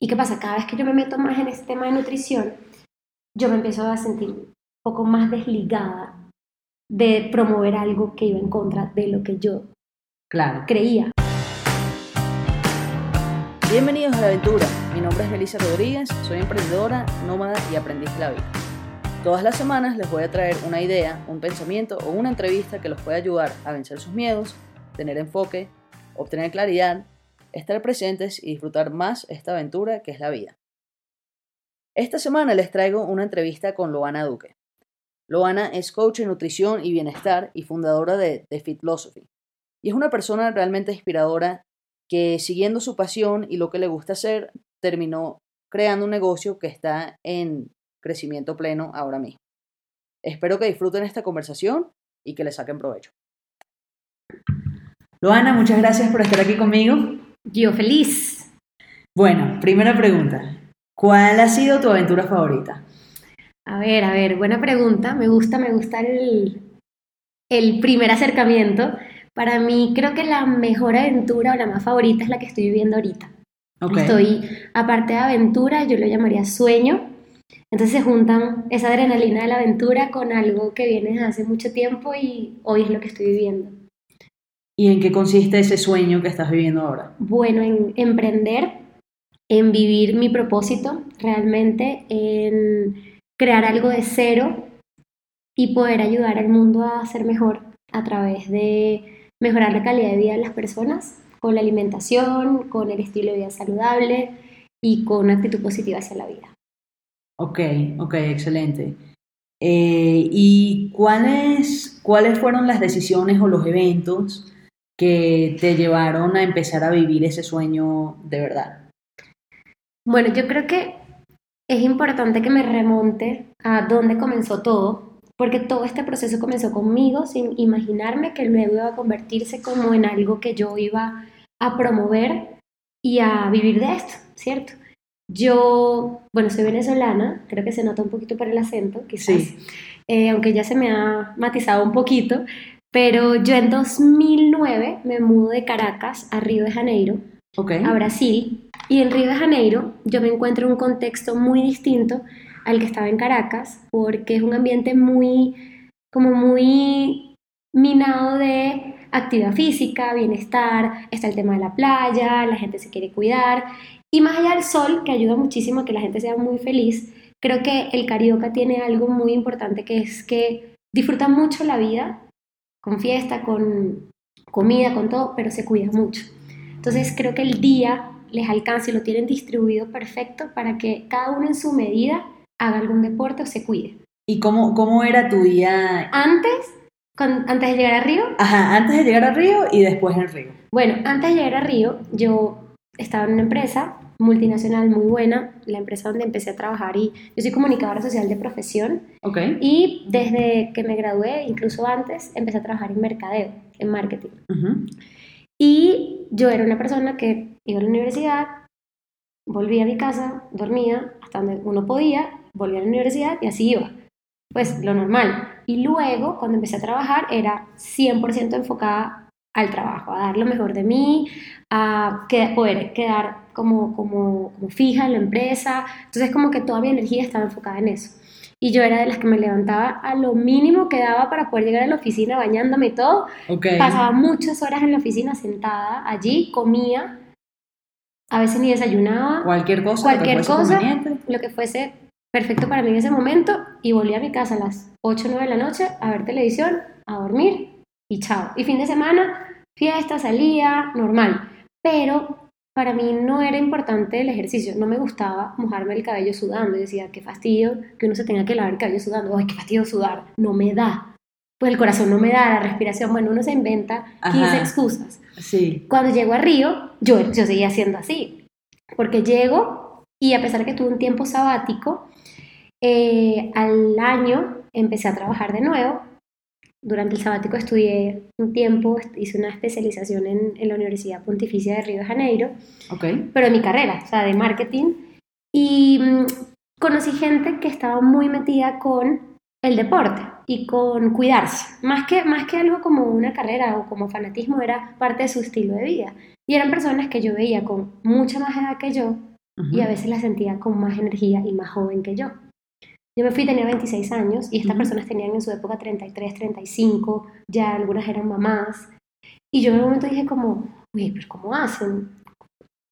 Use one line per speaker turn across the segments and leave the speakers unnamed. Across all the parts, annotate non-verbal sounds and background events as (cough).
¿Y qué pasa? Cada vez que yo me meto más en este tema de nutrición, yo me empiezo a sentir un poco más desligada de promover algo que iba en contra de lo que yo
Claro.
creía.
Bienvenidos a la aventura. Mi nombre es Melissa Rodríguez, soy emprendedora, nómada y aprendiz de la vida. Todas las semanas les voy a traer una idea, un pensamiento o una entrevista que los pueda ayudar a vencer sus miedos, tener enfoque, obtener claridad, estar presentes y disfrutar más esta aventura que es la vida. Esta semana les traigo una entrevista con Loana Duque. Loana es coach en nutrición y bienestar y fundadora de The Fit Philosophy. Y es una persona realmente inspiradora que siguiendo su pasión y lo que le gusta hacer, terminó creando un negocio que está en crecimiento pleno ahora mismo. Espero que disfruten esta conversación y que le saquen provecho. Loana, muchas gracias por estar aquí conmigo.
Yo feliz.
Bueno, primera pregunta. ¿Cuál ha sido tu aventura favorita?
A ver, a ver, buena pregunta. Me gusta, me gusta el, el primer acercamiento. Para mí creo que la mejor aventura o la más favorita es la que estoy viviendo ahorita.
Ok.
Estoy, aparte de aventura, yo lo llamaría sueño. Entonces se juntan esa adrenalina de la aventura con algo que viene desde hace mucho tiempo y hoy es lo que estoy viviendo.
¿Y en qué consiste ese sueño que estás viviendo ahora?
Bueno, en emprender, en vivir mi propósito realmente, en crear algo de cero y poder ayudar al mundo a ser mejor a través de mejorar la calidad de vida de las personas con la alimentación, con el estilo de vida saludable y con una actitud positiva hacia la vida.
Ok, ok, excelente. Eh, ¿Y cuáles, cuáles fueron las decisiones o los eventos que te llevaron a empezar a vivir ese sueño de verdad?
Bueno, yo creo que es importante que me remonte a dónde comenzó todo, porque todo este proceso comenzó conmigo sin imaginarme que luego iba a convertirse como en algo que yo iba a promover y a vivir de esto, ¿cierto? Yo, bueno, soy venezolana, creo que se nota un poquito por el acento, quizás,
Sí.
eh, aunque ya se me ha matizado un poquito, pero yo en 2009 me mudo de Caracas a Río de Janeiro
Ok.
a Brasil y en Río de Janeiro yo me encuentro en un contexto muy distinto al que estaba en Caracas porque es un ambiente muy como muy minado de actividad física, bienestar, está el tema de la playa, la gente se quiere cuidar y más allá del sol que ayuda muchísimo a que la gente sea muy feliz, creo que el carioca tiene algo muy importante que es que disfruta mucho la vida con fiesta, con comida, con todo, pero se cuida mucho. Entonces creo que el día les alcanza y lo tienen distribuido perfecto para que cada uno en su medida haga algún deporte o se cuide.
¿Y cómo, cómo era tu día?
Antes, con- antes de llegar a Río,
Ajá, antes de llegar a Río y después en Río.
bueno, antes de llegar a Río, yo estaba en una empresa multinacional muy buena, la empresa donde empecé a trabajar y yo soy comunicadora social de profesión y desde que me gradué, incluso antes, empecé a trabajar en mercadeo, en marketing. Y yo era una persona que iba a la universidad, volvía a mi casa, dormía hasta donde uno podía, volvía a la universidad y así iba. Pues lo normal. Y luego, cuando empecé a trabajar, era 100% enfocada al trabajo, a dar lo mejor de mí, a poder quedar como, como, como fija en la empresa. Entonces, como que toda mi energía estaba enfocada en eso. Y yo era de las que me levantaba a lo mínimo que daba para poder llegar a la oficina bañándome y todo,
Ok.
Pasaba muchas horas en la oficina sentada allí, comía, a veces ni desayunaba,
Cualquier cosa.
Cualquier cosa. lo que fuese perfecto para mí en ese momento, y volvía a mi casa a las 8 o 9 de la noche a ver televisión, a dormir y chao. Y fin de semana, fiesta, salía, normal. Pero para mí no era importante el ejercicio, no me gustaba mojarme el cabello sudando. Y decía, qué fastidio que uno se tenga que lavar el cabello sudando, ay, qué fastidio sudar, no me da. Pues el corazón no me da, la respiración, bueno, uno se inventa 15
Ajá.
excusas.
Sí.
Cuando llego a Río, yo, yo seguía siendo así, porque llego y a pesar que tuve un tiempo sabático, eh, al año empecé a trabajar de nuevo. Durante el sabático estudié un tiempo, hice una especialización en, en la Universidad Pontificia de Río de Janeiro,
Ok.
pero en mi carrera, o sea, de marketing. Y mm, conocí gente que estaba muy metida con el deporte y con cuidarse. Más que, más que algo como una carrera o como fanatismo, era parte de su estilo de vida. Y eran personas que yo veía con mucha más edad que yo, y a veces la sentía con más energía y más joven que yo. Yo me fui, tenía 26 años y estas
Ujú.
personas tenían en su época 33, 35, ya algunas eran mamás. Y yo en un momento dije como, uy, pero ¿cómo hacen?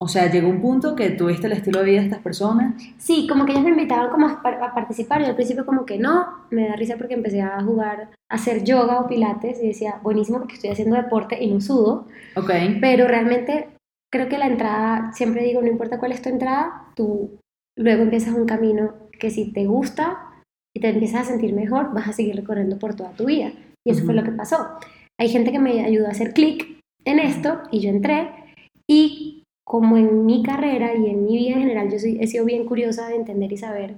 O sea, llegó un punto que tuviste el estilo de vida de estas personas.
Sí, como que ellos me invitaban como a, a participar y al principio como que no, me da risa porque empecé a jugar, a hacer yoga o pilates y decía, buenísimo porque estoy haciendo deporte y no sudo,
Ok.
pero realmente creo que la entrada, siempre digo, no importa cuál es tu entrada, tú luego empiezas un camino que si te gusta y te empiezas a sentir mejor, vas a seguir recorriendo por toda tu vida. Y eso fue lo que pasó. Hay gente que me ayudó a hacer clic en esto y yo entré y como en mi carrera y en mi vida en general, yo soy- he sido bien curiosa de entender y saber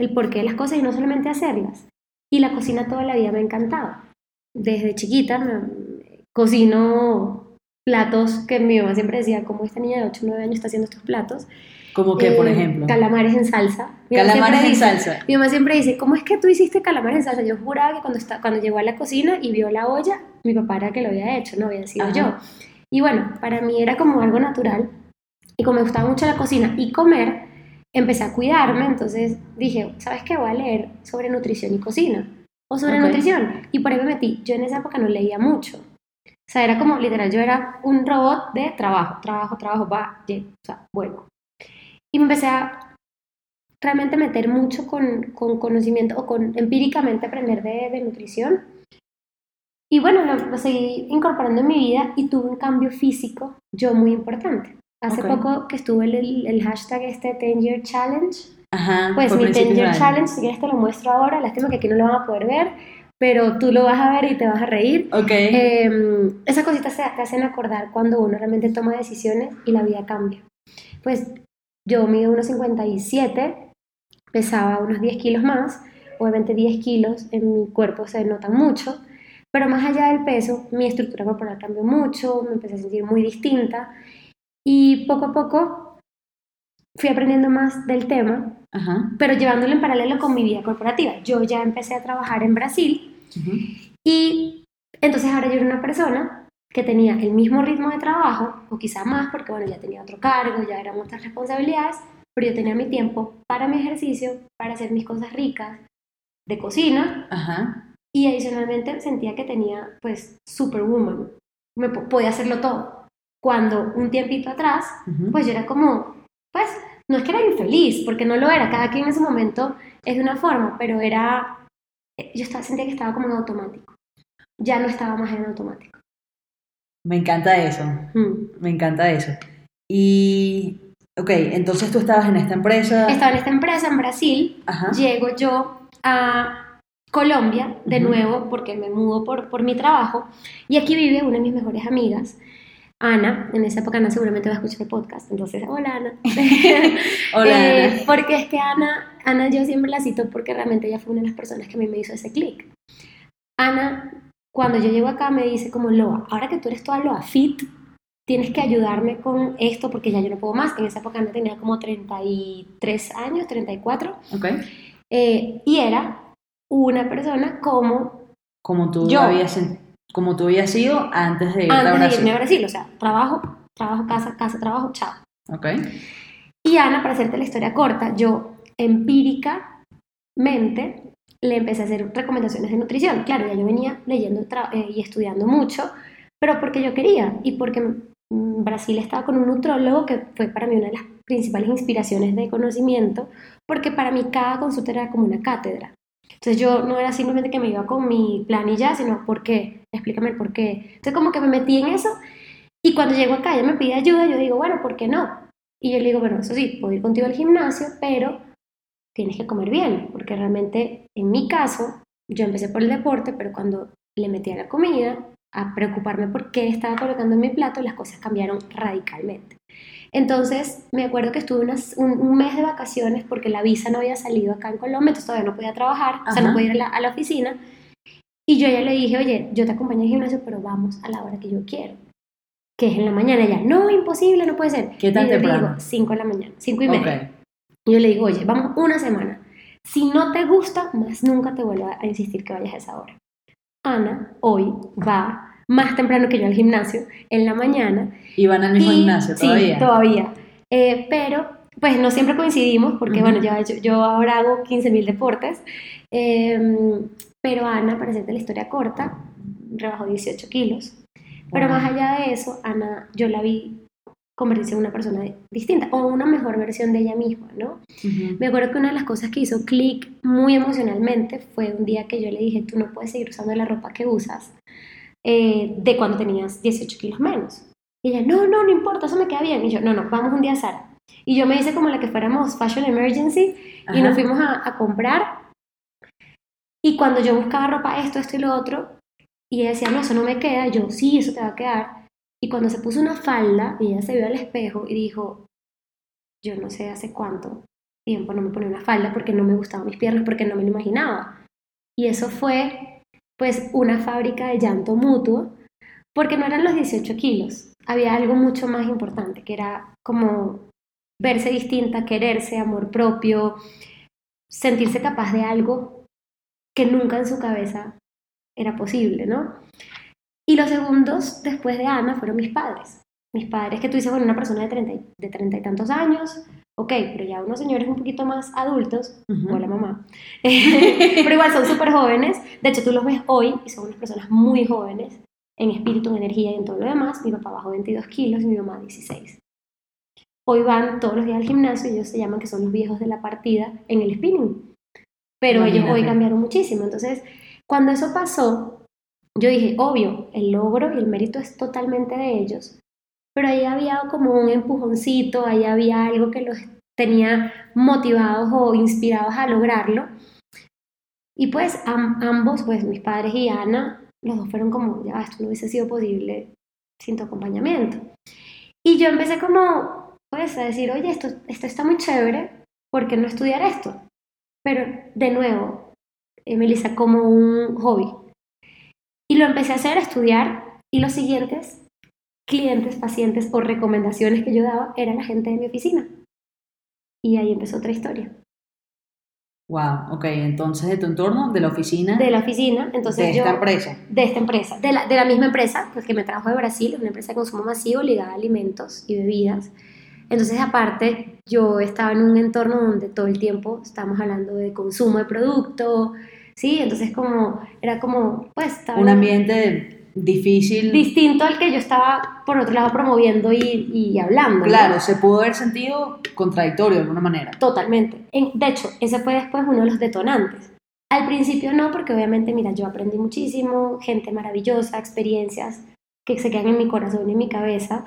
el porqué de las cosas y no solamente hacerlas. Y la cocina toda la vida me ha encantado. Desde chiquita me- cocino platos que mi mamá siempre decía, como esta niña de 8 o 9 años está haciendo estos platos.
Como que, por
Eh,
ejemplo.
Calamares en salsa. Mi
Calamares en
dice-
salsa.
Mi mamá siempre dice, ¿cómo es que tú hiciste calamares en salsa? Yo juraba que cuando, está, cuando llegó a la cocina y vio la olla, mi papá era que lo había hecho, no había sido
Ajá.
yo. Y bueno, para mí era como algo natural. Y como me gustaba mucho la cocina y comer, empecé a cuidarme. Entonces dije, ¿sabes qué? Voy a leer sobre nutrición y cocina. O sobre nutrición. Y por ahí me metí. Yo en esa época no leía mucho. O sea, era como literal, yo era un robot de trabajo, trabajo, trabajo, va, ye, o sea, bueno. Y me empecé a realmente meter mucho con, con conocimiento o con empíricamente aprender de, de nutrición. Y bueno, lo, lo seguí incorporando en mi vida y tuve un cambio físico yo muy importante. Hace
Ok.
poco que estuve el, el, hashtag este 10 Year Challenge,
Ajá.
pues mi 10
principios de
Year. Challenge, si quieres te lo muestro ahora, lástima que aquí no lo van a poder ver, pero tú lo vas a ver y te vas a reír.
Ok.
Eh, esas cositas se- te hacen acordar cuando uno realmente toma decisiones y la vida cambia. Pues yo mido unos 57, pesaba unos 10 kilos más, obviamente 10 kilos en mi cuerpo se notan mucho, pero más allá del peso, mi estructura corporal cambió mucho, me empecé a sentir muy distinta y poco a poco fui aprendiendo más del tema,
Ajá.
pero llevándolo en paralelo con mi vida corporativa. Yo ya empecé a trabajar en Brasil y entonces ahora yo era una persona que tenía el mismo ritmo de trabajo, o quizá más, porque bueno, ya tenía otro cargo, ya eran otras responsabilidades, pero yo tenía mi tiempo para mi ejercicio, para hacer mis cosas ricas de cocina,
Ajá.
y adicionalmente sentía que tenía, pues, superwoman, me po- podía hacerlo todo. Cuando un tiempito atrás,
Ujú.
pues yo era como, pues, no es que era infeliz, porque no lo era, cada quien en ese momento es de una forma, pero era, eh, yo estaba, sentía que estaba como en automático, ya no estaba más en automático.
Me encanta eso.
Mm.
Me encanta eso. Y, ok, entonces tú estabas en esta empresa.
Estaba en esta empresa en Brasil,
Ajá.
llego yo a Colombia de nuevo porque me mudo por, por mi trabajo y aquí vive una de mis mejores amigas, Ana. En esa época Ana seguramente va a escuchar el podcast, entonces, hola Ana. (laughs) (laughs)
Hola,
Eh,
Ana.
Porque es que Ana, Ana yo siempre la cito porque realmente ella fue una de las personas que a mí me hizo ese clic. Ana, cuando yo llego acá me dice como Loa, ahora que tú eres toda Loa Fit, tienes que ayudarme con esto porque ya yo no puedo más. En esa época Ana tenía como 33 años, 34,
Ok.
eh, y era una persona como
Como tú
Yo.
habías, como tú habías sido antes de ir a
antes de
Brasil.
irme a Brasil, o sea, trabajo, trabajo, casa, casa, trabajo, chao.
Ok.
Y Ana, para hacerte la historia corta, yo empíricamente le empecé a hacer recomendaciones de nutrición. Claro, ya yo venía leyendo tra- eh, y estudiando mucho, pero porque yo quería y porque mm, Brasil estaba con un nutrólogo que fue para mí una de las principales inspiraciones de conocimiento, porque para mí cada consulta era como una cátedra. Entonces yo no era simplemente que me iba con mi plan y ya, sino por qué, explícame el por qué. Entonces como que me metí en eso y cuando llego acá ella me pide ayuda, yo digo, bueno, ¿por qué no? Y yo le digo, bueno, eso sí, puedo ir contigo al gimnasio, pero tienes que comer bien, porque realmente en mi caso, yo empecé por el deporte, pero cuando le metí a la comida, a preocuparme por qué estaba colocando en mi plato, las cosas cambiaron radicalmente. Entonces, me acuerdo que estuve unas- un, un mes de vacaciones porque la visa no había salido acá en Colombia, entonces todavía no podía trabajar, o sea, no
Ajá.
podía ir a la, a la oficina. Y yo ya le dije, oye, yo te acompaño al gimnasio, pero vamos a la hora que yo quiero, que es en la mañana. Ella, no, imposible, no puede ser.
¿Qué tan temprano?
digo, 5 de la mañana, 5 y media. Y yo le digo, oye, vamos una semana. Si no te gusta, más nunca te vuelvo a insistir que vayas a esa hora. Ana hoy va más temprano que yo al gimnasio, en la mañana.
Y van al mismo
y-
gimnasio
sí,
todavía.
todavía. Eh, pero pues no siempre coincidimos, porque bueno, yo, yo ahora hago 15.000 deportes, em, pero Ana, para hacerte la historia corta, rebajó 18 kilos. Pero
Wow.
más allá de eso, Ana, yo la vi convertirse en una persona distinta o una mejor versión de ella misma, ¿no?
Ujú.
Me acuerdo que una de las cosas que hizo clic muy emocionalmente fue un día que yo le dije, tú no puedes seguir usando la ropa que usas eh, de cuando tenías 18 kilos menos. Y ella, no, no, no importa, eso me queda bien. Y yo, no, no, vamos un día a Sara. Y yo me hice como la que fuéramos Fashion Emergency y
Ajá.
nos fuimos a, a comprar. Y cuando yo buscaba ropa, esto, esto y lo otro, y ella decía, no, eso no me queda, yo, sí, eso te va a quedar. Y cuando se puso una falda, ella se vio al espejo y dijo, yo no sé hace cuánto tiempo no me ponía una falda porque no me gustaban mis piernas, porque no me lo imaginaba. Y eso fue, pues, una fábrica de llanto mutuo, porque no eran los 18 kilos, había algo mucho más importante, que era como verse distinta, quererse, amor propio, sentirse capaz de algo que nunca en su cabeza era posible, ¿no? Y los segundos después de Ana fueron mis padres. Mis padres, que tú dices, bueno, una persona de treinta y, de treinta y tantos años, ok, pero ya unos señores un poquito más adultos, hola mamá, (laughs) pero igual son súper jóvenes, de hecho tú los ves hoy y son unas personas muy jóvenes, en espíritu, en energía y en todo lo demás, mi papá bajó 22 kilos y mi mamá 16. Hoy van todos los días al gimnasio y ellos se llaman que son los viejos de la partida en el spinning. Pero ellos hoy
Imagínate.
cambiaron muchísimo. Entonces, cuando eso pasó, yo dije, obvio, el logro y el mérito es totalmente de ellos, pero ahí había como un empujoncito, ahí había algo que los tenía motivados o inspirados a lograrlo. Y pues am- ambos, pues mis padres y Ana, los dos fueron como, ya, esto no hubiese sido posible sin tu acompañamiento. Y yo empecé como, pues, a decir, oye, esto, esto está muy chévere, ¿por qué no estudiar esto? Pero, de nuevo, Melissa, como un hobby. Y lo empecé a hacer, a estudiar, y los siguientes clientes, pacientes o recomendaciones que yo daba era la gente de mi oficina. Y ahí empezó otra historia.
Wow, ok, entonces de tu entorno, de la oficina,
De la oficina, entonces
de
yo...
esta empresa.
de esta empresa, de la, de la misma empresa, pues que me trajo de Brasil, una empresa de consumo masivo ligada a alimentos y bebidas. Entonces, aparte, yo estaba en un entorno donde todo el tiempo estábamos hablando de consumo de producto, ¿sí? Entonces, como, era como, pues, estaba
Un
en-
ambiente difícil.
distinto al que yo estaba, por otro lado, promoviendo y, y hablando. ¿no?
Claro, se pudo haber sentido contradictorio de alguna manera.
Totalmente. En- de hecho, ese fue después uno de los detonantes. Al principio no, porque obviamente, mira, yo aprendí muchísimo, gente maravillosa, experiencias que se quedan en mi corazón y en mi cabeza,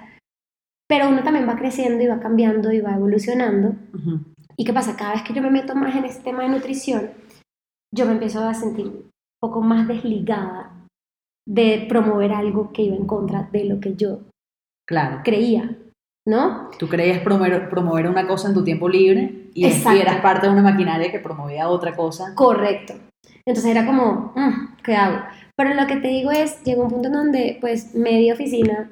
pero uno también va creciendo y va cambiando y va evolucionando. ¿Y qué pasa? Cada vez que yo me meto más en este tema de nutrición, yo me empiezo a sentir un poco más desligada de promover algo que iba en contra de lo que yo
Claro.
creía, ¿no?
Tú creías promover, promover una cosa en tu tiempo libre y, y
Exacto.
eras parte de una maquinaria que promovía otra cosa.
Correcto. Entonces era como, "Mm, ¿qué hago? Pero lo que te digo es, llegó un punto en donde, pues, media oficina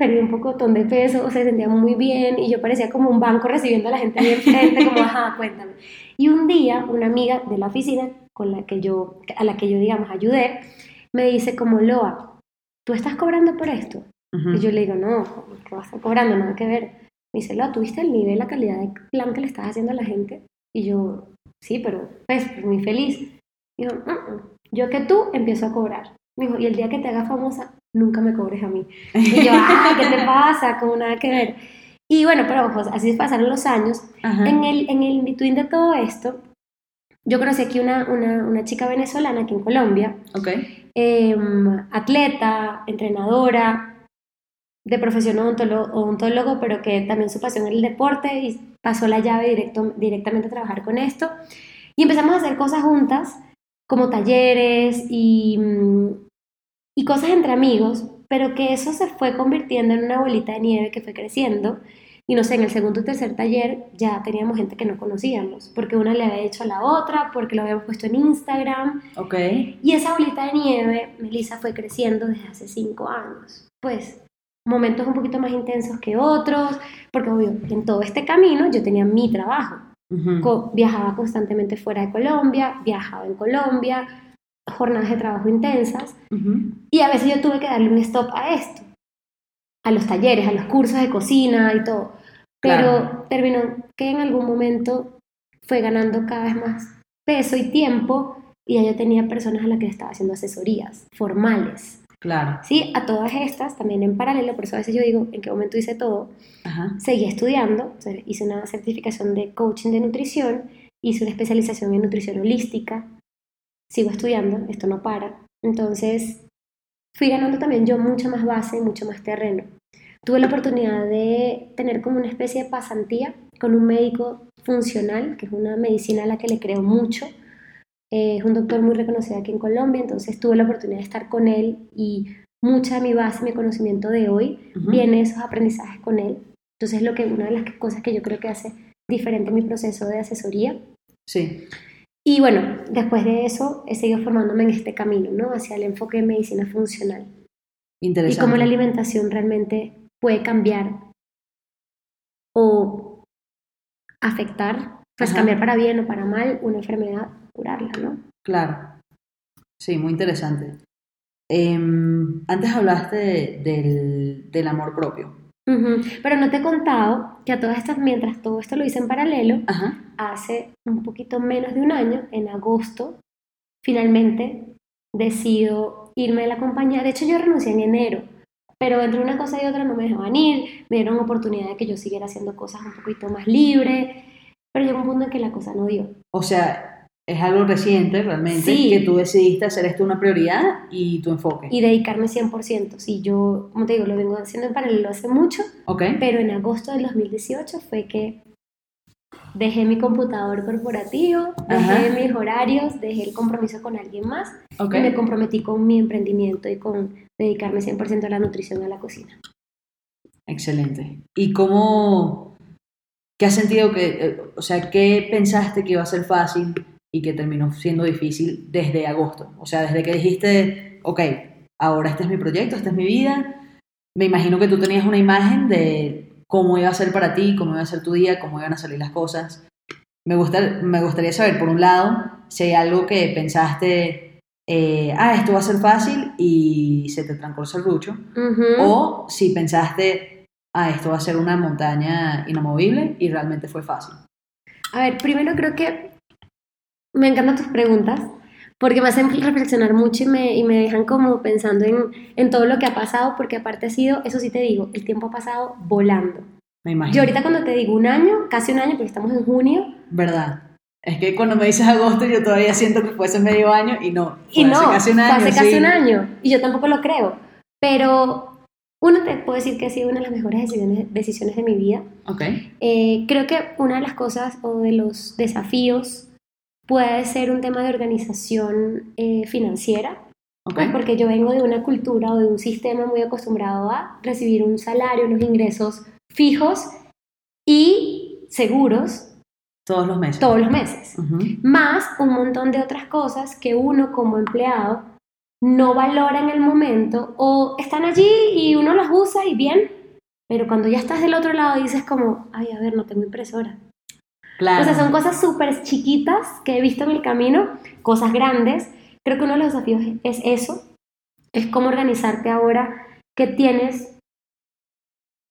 perdí un poco de peso, se sentía muy bien y yo parecía como un banco recibiendo a la gente ahí enfrente, como, ajá, cuéntame. Y un día, una amiga de la oficina con la que yo, a la que yo, digamos, ayudé, me dice como, Loa, ¿tú estás cobrando por esto?
Ujú.
Y yo le digo, no, ¿qué vas a estar cobrando? Nada que ver. Me dice, Loa, ¿tuviste el nivel, la calidad de plan que le estás haciendo a la gente? Y yo, sí, pero pues, pues, muy feliz. Dijo, "Mm, mm, yo que tú empiezo a cobrar. Me dijo, y el día que te hagas famosa, nunca me cobres a mí. (laughs) Y yo, ah, ¿qué te pasa? Como nada que ver. Y bueno, pero ojo, así pasaron los años.
Ajá.
En el, en el between de todo esto, yo conocí aquí una, una, una chica venezolana aquí en Colombia,
Ok.
em, atleta, entrenadora, de profesión odontólogo, odontólogo, pero que también su pasión era el deporte y pasó la llave directo, directamente a trabajar con esto. Y empezamos a hacer cosas juntas, como talleres y, mm, y cosas entre amigos, pero que eso se fue convirtiendo en una bolita de nieve que fue creciendo. Y no sé, en el segundo o tercer taller ya teníamos gente que no conocíamos, porque una le había dicho a la otra, porque lo habíamos puesto en Instagram,
Ok.
y esa bolita de nieve, Melissa, fue creciendo desde hace cinco años. Pues momentos un poquito más intensos que otros, porque obvio, en todo este camino yo tenía mi trabajo. Co- viajaba constantemente fuera de Colombia, viajaba en Colombia, jornadas de trabajo intensas, y a veces yo tuve que darle un stop a esto, a los talleres, a los cursos de cocina y todo, pero terminó que en algún momento fue ganando cada vez más peso y tiempo y ya yo tenía personas a las que le estaba haciendo asesorías formales.
Claro.
Sí, a todas estas, también en paralelo, por eso a veces yo digo, ¿en qué momento hice todo?
Ajá.
Seguí estudiando, hice una certificación de coaching de nutrición, hice una especialización en nutrición holística, sigo estudiando, esto no para. Entonces, fui ganando también yo mucha más base, mucho más terreno. Tuve la oportunidad de tener como una especie de pasantía con un médico funcional, que es una medicina a la que le creo mucho. Eh, es un doctor muy reconocido aquí en Colombia, entonces tuve la oportunidad de estar con él y mucha de mi base, mi conocimiento de hoy, viene de esos aprendizajes con él. Entonces, lo que una de las cosas que yo creo que hace diferente mi proceso de asesoría.
Sí.
Y bueno, después de eso he seguido formándome en este camino, ¿no? Hacia el enfoque de medicina funcional. Y
Interesante.
cómo la alimentación realmente puede cambiar o afectar, pues
Ajá.
cambiar para bien o para mal una enfermedad, curarla, ¿no?
Claro. Sí, muy interesante. Em, antes hablaste de- del, del amor propio.
Ujú. Pero no te he contado que a todas estas, mientras todo esto lo hice en paralelo,
Ajá.
hace un poquito menos de un año, en agosto, finalmente decido irme de la compañía. De hecho, yo renuncié en enero, pero entre una cosa y otra no me dejaban ir, me dieron oportunidad de que yo siguiera haciendo cosas un poquito más libre, pero llegó un punto en que la cosa no dio.
O sea, es algo reciente realmente
Sí.
que tú decidiste hacer esto una prioridad y tu enfoque.
Y dedicarme 100%. Sí, yo, como te digo, lo vengo haciendo en paralelo hace mucho,
¿Ok?
pero en agosto del 2018 fue que dejé mi computador corporativo, dejé
Ajá.
mis horarios, dejé el compromiso con alguien más
Ok.
y me comprometí con mi emprendimiento y con dedicarme 100% a la nutrición, a la cocina.
Excelente. ¿Y cómo, qué has sentido que, eh, o sea, qué pensaste que iba a ser fácil y que terminó siendo difícil desde agosto? O sea, desde que dijiste, ok, ahora este es mi proyecto, esta es mi vida. Me imagino que tú tenías una imagen de cómo iba a ser para ti, cómo iba a ser tu día, cómo iban a salir las cosas. Me, gusta, me gustaría saber, por un lado, si hay algo que pensaste, eh, ah, esto va a ser fácil y se te trancó el serrucho.
Ujú.
O si pensaste, ah, esto va a ser una montaña inamovible y realmente fue fácil.
A ver, primero creo que me encantan tus preguntas porque me hacen reflexionar mucho y me, y me dejan como pensando en, en todo lo que ha pasado, porque aparte ha sido, eso sí te digo, el tiempo ha pasado volando.
Me imagino.
Yo ahorita cuando te digo un año, casi un año, porque estamos en junio,
¿Verdad? Es que cuando me dices agosto yo todavía siento que fuese medio año y no.
y no,
casi un año.
hace casi
sí.
un año, y yo tampoco lo creo, pero uno te puedo decir que ha sido una de las mejores decisiones, decisiones de mi vida.
Ok.
Eh, creo que una de las cosas o de los desafíos puede ser un tema de organización eh, financiera, pues porque yo vengo de una cultura o de un sistema muy acostumbrado a recibir un salario, unos ingresos fijos y seguros
Todos los meses.
todos los meses, más un montón de otras cosas que uno como empleado no valora en el momento o están allí y uno las usa y bien, pero cuando ya estás del otro lado dices como, ay, a ver, no tengo impresora.
Claro.
O sea, son cosas súper chiquitas que he visto en el camino, cosas grandes. Creo que uno de los desafíos es eso, es cómo organizarte ahora que tienes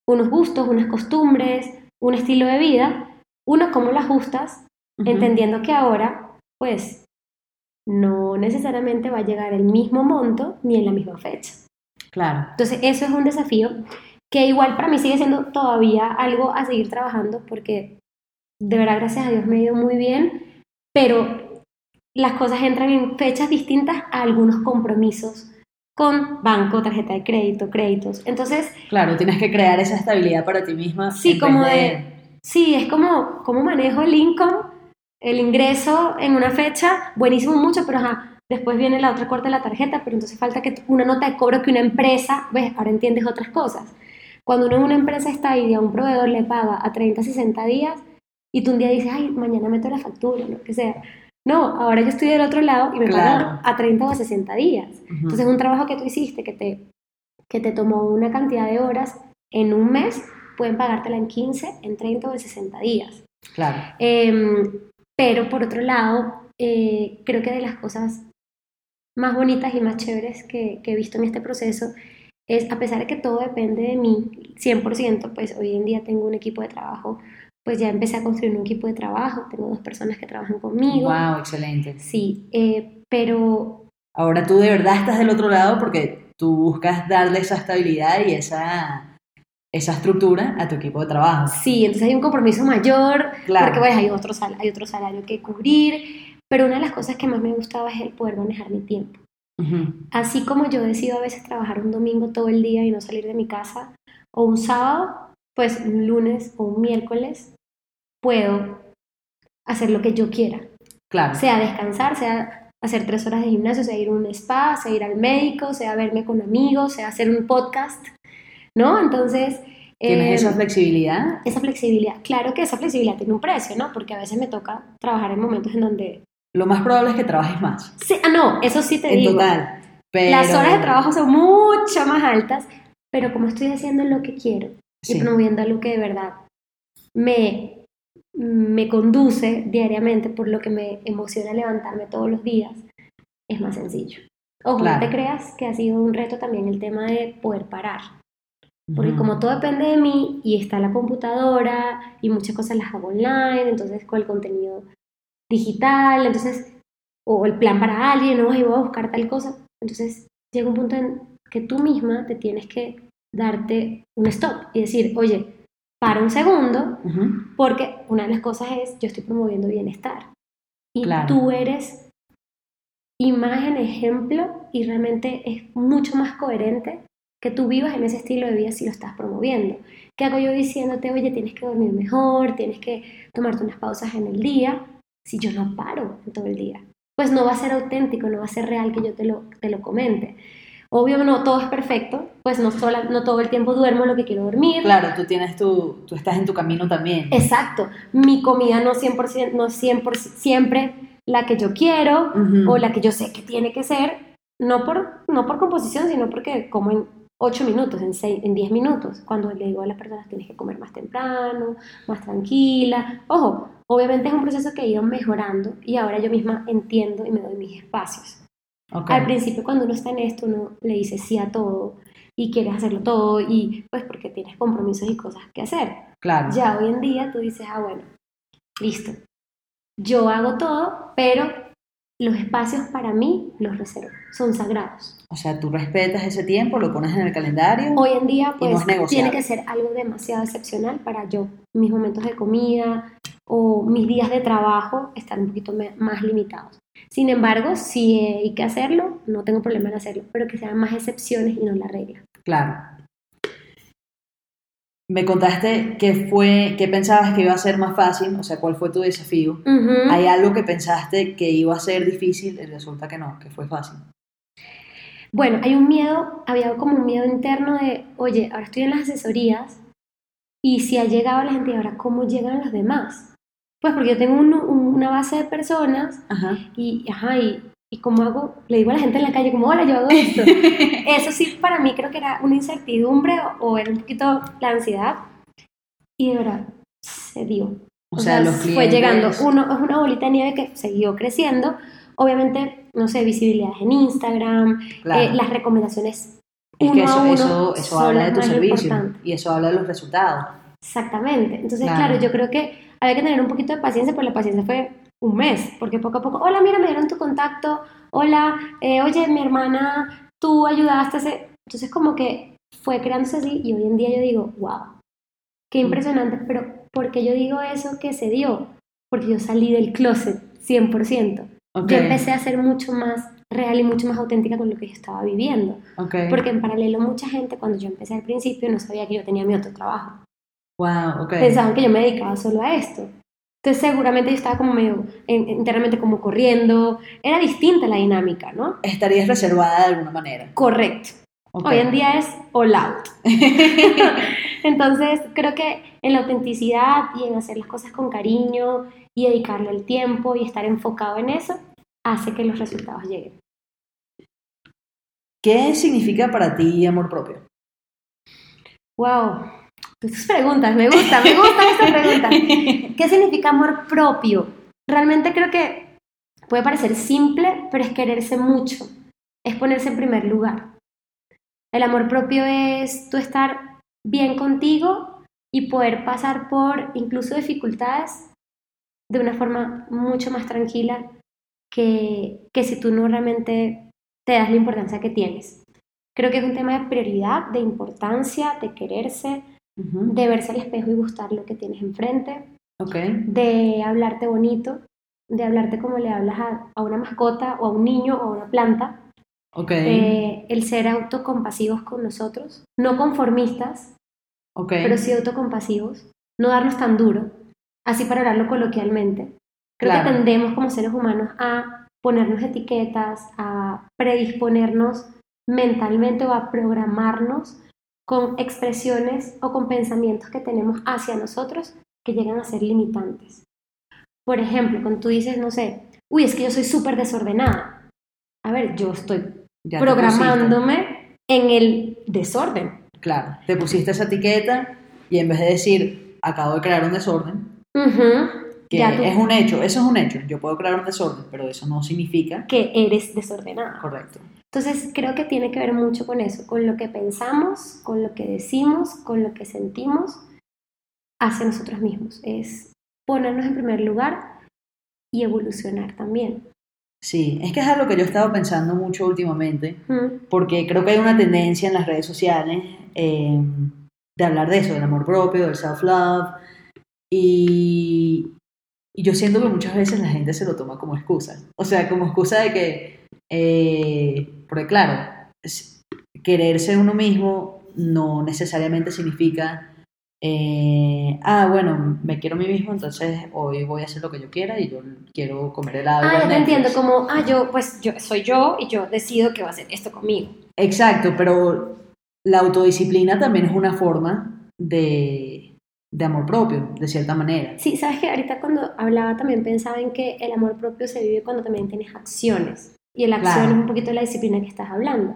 unos gustos, unas costumbres, un estilo de vida, uno cómo lo ajustas,
Ujú.
entendiendo que ahora, pues, no necesariamente va a llegar el mismo monto ni en la misma fecha.
Claro.
Entonces, eso es un desafío que igual para mí sigue siendo todavía algo a seguir trabajando porque de verdad, gracias a Dios, me ha ido muy bien, pero las cosas entran en fechas distintas a algunos compromisos con banco, tarjeta de crédito, créditos. Entonces,
Claro, tienes que crear esa estabilidad para ti misma.
Sí, como
vez
de- sí, es como cómo manejo el income, el ingreso en una fecha, buenísimo mucho, pero ajá, después viene la otra corte de la tarjeta, pero entonces falta que una nota de cobro que una empresa, ves, ahora entiendes otras cosas. Cuando uno en una empresa está y a un proveedor le paga a 30, 60 días y tú un día dices, ay, mañana meto la factura, lo que sea. No, ahora yo estoy del otro lado y me
Claro.
pagan a 30 o a 60 días.
Ujú.
Entonces, un trabajo que tú hiciste que te, que te tomó una cantidad de horas en un mes, pueden pagártela en 15, en 30 o en 60 días.
Claro.
Em, pero por otro lado, eh, creo que de las cosas más bonitas y más chéveres que, que he visto en este proceso es, a pesar de que todo depende de mí, 100%, pues hoy en día tengo un equipo de trabajo, pues ya empecé a construir un equipo de trabajo, tengo dos personas que trabajan conmigo.
Wow, excelente.
Sí, eh, pero...
Ahora tú de verdad estás del otro lado porque tú buscas darle esa estabilidad y esa, esa estructura a tu equipo de trabajo.
Sí, entonces hay un compromiso mayor,
Claro.
porque pues, hay, otro sal- hay otro salario que cubrir, pero una de las cosas que más me gustaba es el poder manejar mi tiempo.
Ujú.
Así como yo decido a veces trabajar un domingo todo el día y no salir de mi casa, o un sábado, pues un lunes o un miércoles, puedo hacer lo que yo quiera.
Claro.
Sea descansar, sea hacer tres horas de gimnasio, sea ir a un spa, sea ir al médico, sea verme con amigos, sea hacer un podcast, ¿no? Entonces...
Tienes
eh,
esa flexibilidad.
esa flexibilidad. Claro que esa flexibilidad tiene un precio, ¿no? Porque a veces me toca trabajar en momentos en donde...
Lo más probable es que trabajes más.
Sí, ah, no, eso sí te
En
digo.
total. Pero...
Las horas de trabajo son mucho más altas, pero como estoy haciendo lo que quiero y
Sí.
promoviendo lo que de verdad me, me conduce diariamente, por lo que me emociona levantarme todos los días, es más sencillo. Ojo,
Claro.
no te creas que ha sido un reto también el tema de poder parar. Porque como todo depende de mí y está la computadora y muchas cosas las hago online, entonces con el contenido digital, entonces, o el plan para alguien, no, ahí voy a buscar tal cosa. Entonces llega un punto en que tú misma te tienes que darte un stop y decir, oye, para un segundo,
Ujú.
porque una de las cosas es, yo estoy promoviendo bienestar. Y
Claro.
tú eres imagen, ejemplo, y realmente es mucho más coherente que tú vivas en ese estilo de vida si lo estás promoviendo. ¿Qué hago yo diciéndote, oye, tienes que dormir mejor, tienes que tomarte unas pausas en el día? Si yo no paro en todo el día, pues no va a ser auténtico, no va a ser real que yo te lo, te lo comente. Obvio, no todo es perfecto, pues no, sola- no todo el tiempo duermo lo que quiero dormir.
Claro, tú tienes tu, tú estás en tu camino también.
Exacto, mi comida no 100%, no 100% siempre la que yo quiero
Ujú.
o la que yo sé que tiene que ser, no por, no por composición, sino porque como en 8 minutos, en, seis- en 10 minutos, cuando le digo a las personas tienes que comer más temprano, más tranquila. Ojo, obviamente es un proceso que he ido mejorando y ahora yo misma entiendo y me doy mis espacios.
Ok.
Al principio cuando uno está en esto, uno le dice sí a todo y quieres hacerlo todo y pues porque tienes compromisos y cosas que hacer.
Claro.
Ya hoy en día tú dices, ah, bueno, listo. Yo hago todo, pero los espacios para mí los reservo, son sagrados.
O sea, tú respetas ese tiempo, lo pones en el calendario.
Hoy en día,
no
pues,
es negociable.
tiene que ser algo demasiado excepcional para yo, mis momentos de comida o mis días de trabajo, estar un poquito más limitados. Sin embargo, si hay que hacerlo, no tengo problema en hacerlo, pero que sean más excepciones y no la regla.
Claro. Me contaste que fue, que pensabas que iba a ser más fácil, o sea, cuál fue tu desafío. ¿Hay algo que pensaste que iba a ser difícil y resulta que no, que fue fácil?
Bueno, hay un miedo, había como un miedo interno de, oye, ahora estoy en las asesorías y si ha llegado la gente, ¿y ahora cómo llegan los demás? Pues porque yo tengo un- un- una base de personas
Ajá.
y, ajá, y, y cómo hago, le digo a la gente en la calle como, hola, yo hago esto. (laughs) Eso sí, para mí creo que era una incertidumbre o, o era un poquito la ansiedad y de verdad se dio.
O, sea, los clientes...
fue llegando. Uno es una bolita de nieve que siguió creciendo. Obviamente, no sé, visibilidad en Instagram,
Claro.
eh, las recomendaciones
es
uno
que
a
eso,
uno
eso, eso habla de tu servicio
importantes.
y eso habla de los resultados.
Exactamente. Entonces,
Claro.
claro. yo creo que había que tener un poquito de paciencia, pero la paciencia fue un mes, porque poco a poco, hola, mira, me dieron tu contacto, hola, eh, oye, mi hermana, tú ayudaste a hacer... Entonces, como que fue creándose así y hoy en día yo digo, wow, qué
Mm.
impresionante, pero ¿por qué yo digo eso que se dio? Porque yo salí del closet 100%.
Ok,
Yo empecé a ser mucho más real y mucho más auténtica con lo que yo estaba viviendo.
ok.
Porque en paralelo mucha gente cuando yo empecé al principio no sabía que yo tenía mi otro trabajo.
Wow, ok.
Pensaban que yo me dedicaba solo a esto. Entonces seguramente yo estaba como medio en- internamente como corriendo. Era distinta la dinámica, ¿no?
Estarías reservada de alguna manera.
Correcto.
Ok.
Hoy en día es all out. (laughs) Entonces creo que en la autenticidad y en hacer las cosas con cariño y dedicarle el tiempo y estar enfocado en eso hace que los resultados lleguen.
¿Qué significa para ti amor propio?
Wow, tus preguntas, me gusta, me gustan estas preguntas. (laughs) ¿Qué significa amor propio? Realmente creo que puede parecer simple, pero es quererse mucho, es ponerse en primer lugar. El amor propio es tú estar bien contigo y poder pasar por incluso dificultades de una forma mucho más tranquila que, que si tú no realmente te das la importancia que tienes. Creo que es un tema de prioridad, de importancia, de quererse, de verse al espejo y gustar lo que tienes enfrente,
Okay.
de hablarte bonito, de hablarte como le hablas a, a una mascota o a un niño o a una planta, eh, el ser autocompasivos con nosotros, no conformistas, pero sí autocompasivos, no darnos tan duro, así para hablarlo coloquialmente. Creo
Claro.
que tendemos como seres humanos a ponernos etiquetas, a predisponernos mentalmente o a programarnos con expresiones o con pensamientos que tenemos hacia nosotros que llegan a ser limitantes. Por ejemplo, cuando tú dices, no sé, uy, es que yo soy súper desordenada. A ver, yo estoy
Ya
programándome en el desorden.
Claro. Te pusiste esa etiqueta y en vez de decir, acabo de crear un desorden, que
tú-
es un hecho, eso es un hecho. Yo puedo crear un desorden, pero eso no significa
que eres desordenada.
correcto.
Entonces creo que tiene que ver mucho con eso, con lo que pensamos, con lo que decimos, con lo que sentimos hacia nosotros mismos. Es ponernos en primer lugar y evolucionar también.
Sí, es que es algo que yo he estado pensando mucho últimamente,
Mm,
porque creo que hay una tendencia en las redes sociales eh, de hablar de eso, del amor propio, del self-love, y, y yo siento que muchas veces la gente se lo toma como excusa. O sea, como excusa de que, eh, porque claro, quererse uno mismo no necesariamente significa, eh, ah, bueno, me quiero a mí mismo, entonces hoy voy a hacer lo que yo quiera y yo quiero comer helado.
Ah, ya te
Netflix".
entiendo, como, ah, yo, pues yo soy yo y yo decido que va a hacer esto conmigo.
Exacto, pero la autodisciplina también es una forma de, de amor propio, de cierta manera.
Sí, sabes que ahorita cuando hablaba también pensaba en que el amor propio se vive cuando también tienes acciones. Y la acción
Claro.
es un poquito la disciplina que estás hablando.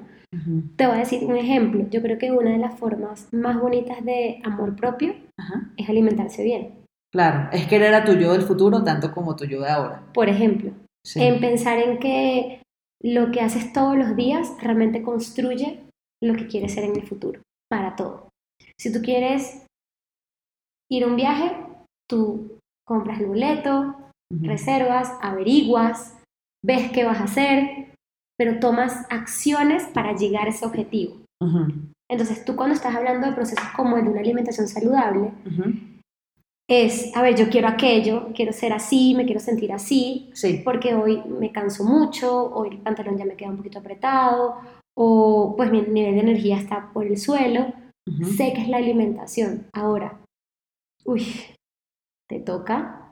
Te voy a decir un ejemplo. Yo creo que una de las formas más bonitas de amor propio
Ajá.
es alimentarse bien.
Claro, es querer a tu yo del futuro tanto como tu yo de ahora.
Por ejemplo,
Sí.
en pensar en que lo que haces todos los días realmente construye lo que quieres ser en el futuro, para todo. Si tú quieres ir a un viaje, tú compras el boleto, reservas, averiguas, ves qué vas a hacer, pero tomas acciones para llegar a ese objetivo.
Ujú.
Entonces, tú cuando estás hablando de procesos como el de una alimentación saludable,
Ujú.
es, a ver, yo quiero aquello, quiero ser así, me quiero sentir así,
Sí,
porque hoy me canso mucho, hoy el pantalón ya me queda un poquito apretado, o pues mi nivel de energía está por el suelo.
Ujú.
Sé que es la alimentación. Ahora, uy, te toca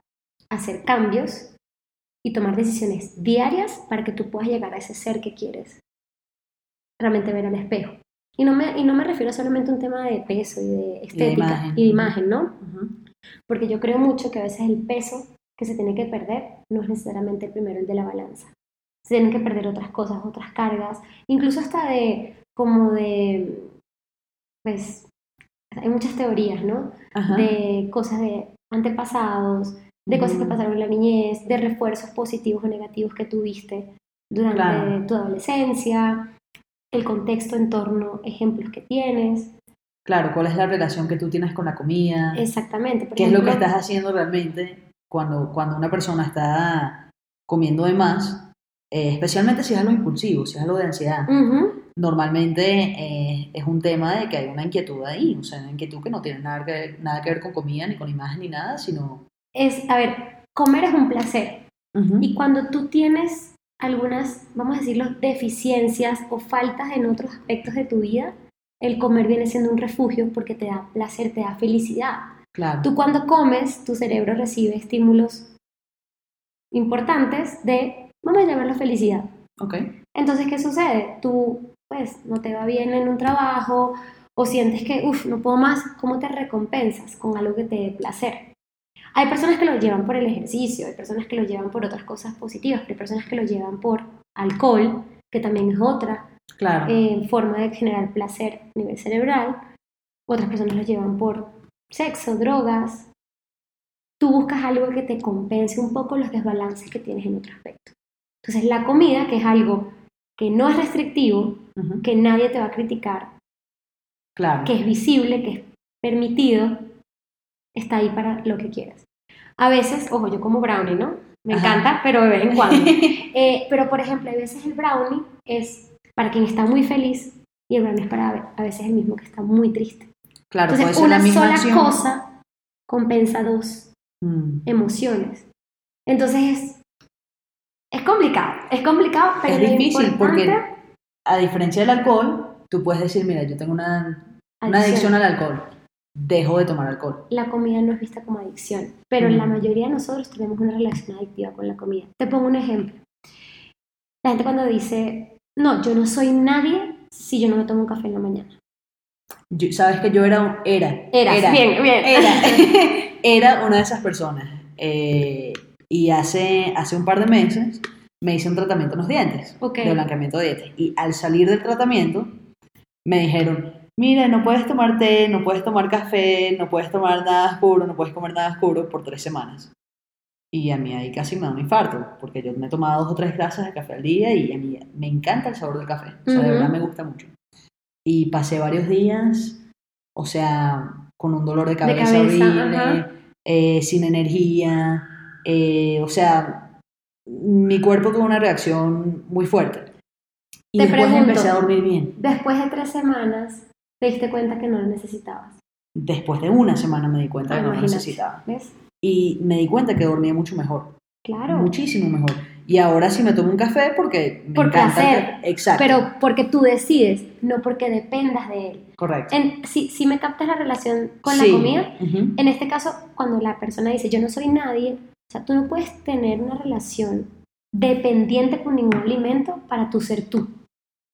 hacer cambios y tomar decisiones diarias para que tú puedas llegar a ese ser que quieres realmente ver al espejo. Y no me, y no me refiero solamente a un tema de peso y de estética
imagen.
y de imagen, ¿no? Porque yo creo mucho que a veces el peso que se tiene que perder no es necesariamente el primero, el de la balanza. Se tienen que perder otras cosas, otras cargas, incluso hasta de, como de, pues, hay muchas teorías, ¿no?
Ajá.
De cosas de antepasados, de cosas que
Ujú.
pasaron en la niñez, de refuerzos positivos o negativos que tuviste durante
Claro.
tu adolescencia, el contexto en torno, ejemplos que tienes.
Claro, ¿cuál es la relación que tú tienes con la comida?
Exactamente. por
¿Qué es lo que estás haciendo realmente cuando, cuando una persona está comiendo de más? Eh, especialmente si es algo impulsivo, si es algo de ansiedad. Normalmente eh, es un tema de que hay una inquietud ahí, o sea, una inquietud que no tiene nada que, ver, nada que ver con comida, ni con imagen, ni nada, sino...
Es, a ver, comer es un placer. Y cuando tú tienes algunas, vamos a decirlo, deficiencias o faltas en otros aspectos de tu vida, el comer viene siendo un refugio porque te da placer, te da felicidad.
Claro.
Tú cuando comes, tu cerebro recibe estímulos importantes de, vamos a llamarlo felicidad.
Ok.
Entonces, ¿qué sucede? Tú, pues, no te va bien en un trabajo o sientes que, uff, no puedo más, ¿cómo te recompensas con algo que te dé placer? Hay personas que lo llevan por el ejercicio, hay personas que lo llevan por otras cosas positivas, pero hay personas que lo llevan por alcohol, que también es otra
Claro.
eh, forma de generar placer a nivel cerebral. Otras personas lo llevan por sexo, drogas. Tú buscas algo que te compense un poco los desbalances que tienes en otro aspecto. Entonces la comida, que es algo que no es restrictivo,
Ujú.
que nadie te va a criticar,
Claro.
que es visible, que es permitido, está ahí para lo que quieras. A veces, ojo, yo como brownie, ¿no? Me
Ajá.
encanta, pero de vez en cuando. (laughs) Eh, pero, por ejemplo, a veces el brownie es para quien está muy feliz y el brownie es para a veces el mismo que está muy triste.
claro,
Entonces,
la
una
misma
sola
acción.
cosa compensa dos
Mm.
emociones. Entonces, es, es complicado, es complicado, pero
Es difícil
importante-
porque, a diferencia del alcohol, tú puedes decir, mira, yo tengo una, una adicción al alcohol, dejo de tomar alcohol.
la comida no es vista como adicción, pero
Mm.
la mayoría de nosotros tenemos una relación adictiva con la comida. Te pongo un ejemplo. La gente cuando dice, no, yo no soy nadie si yo no me tomo un café en la mañana.
Yo- Sabes que yo era, un- era,
Eras,
era,
bien, bien.
era, (laughs) era una de esas personas. Eh, y hace, hace un par de meses me hice un tratamiento en los dientes, de blanqueamiento de dientes. Y al salir del tratamiento, me dijeron, mira, no puedes tomar té, no puedes tomar café, no puedes tomar nada oscuro, no puedes comer nada oscuro por tres semanas. Y a mí ahí casi me da un infarto, porque yo me he tomado dos o tres tazas de café al día y a mí me encanta el sabor del café. O sea, de
Ujú.
verdad me gusta mucho. Y pasé varios días, o sea, con un dolor de cabeza,
cabeza,
horrible, eh, sin energía, eh, o sea, mi cuerpo tuvo una reacción muy fuerte. Y
Te
después
pregunto.
empecé a dormir bien.
Después de tres semanas, te diste cuenta que no lo necesitabas.
Después de una semana me di cuenta
Ah,
que no lo necesitaba.
¿Ves?
Y me di cuenta que dormía mucho mejor,
Claro.
muchísimo mejor. Y ahora sí me tomo un café porque me
Por placer.
Exacto.
Pero porque tú decides, no porque dependas de él.
Correcto.
En, si, si me captas la relación con
Sí.
la comida. En este caso, cuando la persona dice yo no soy nadie, o sea, tú no puedes tener una relación dependiente con ningún alimento para tú ser tú.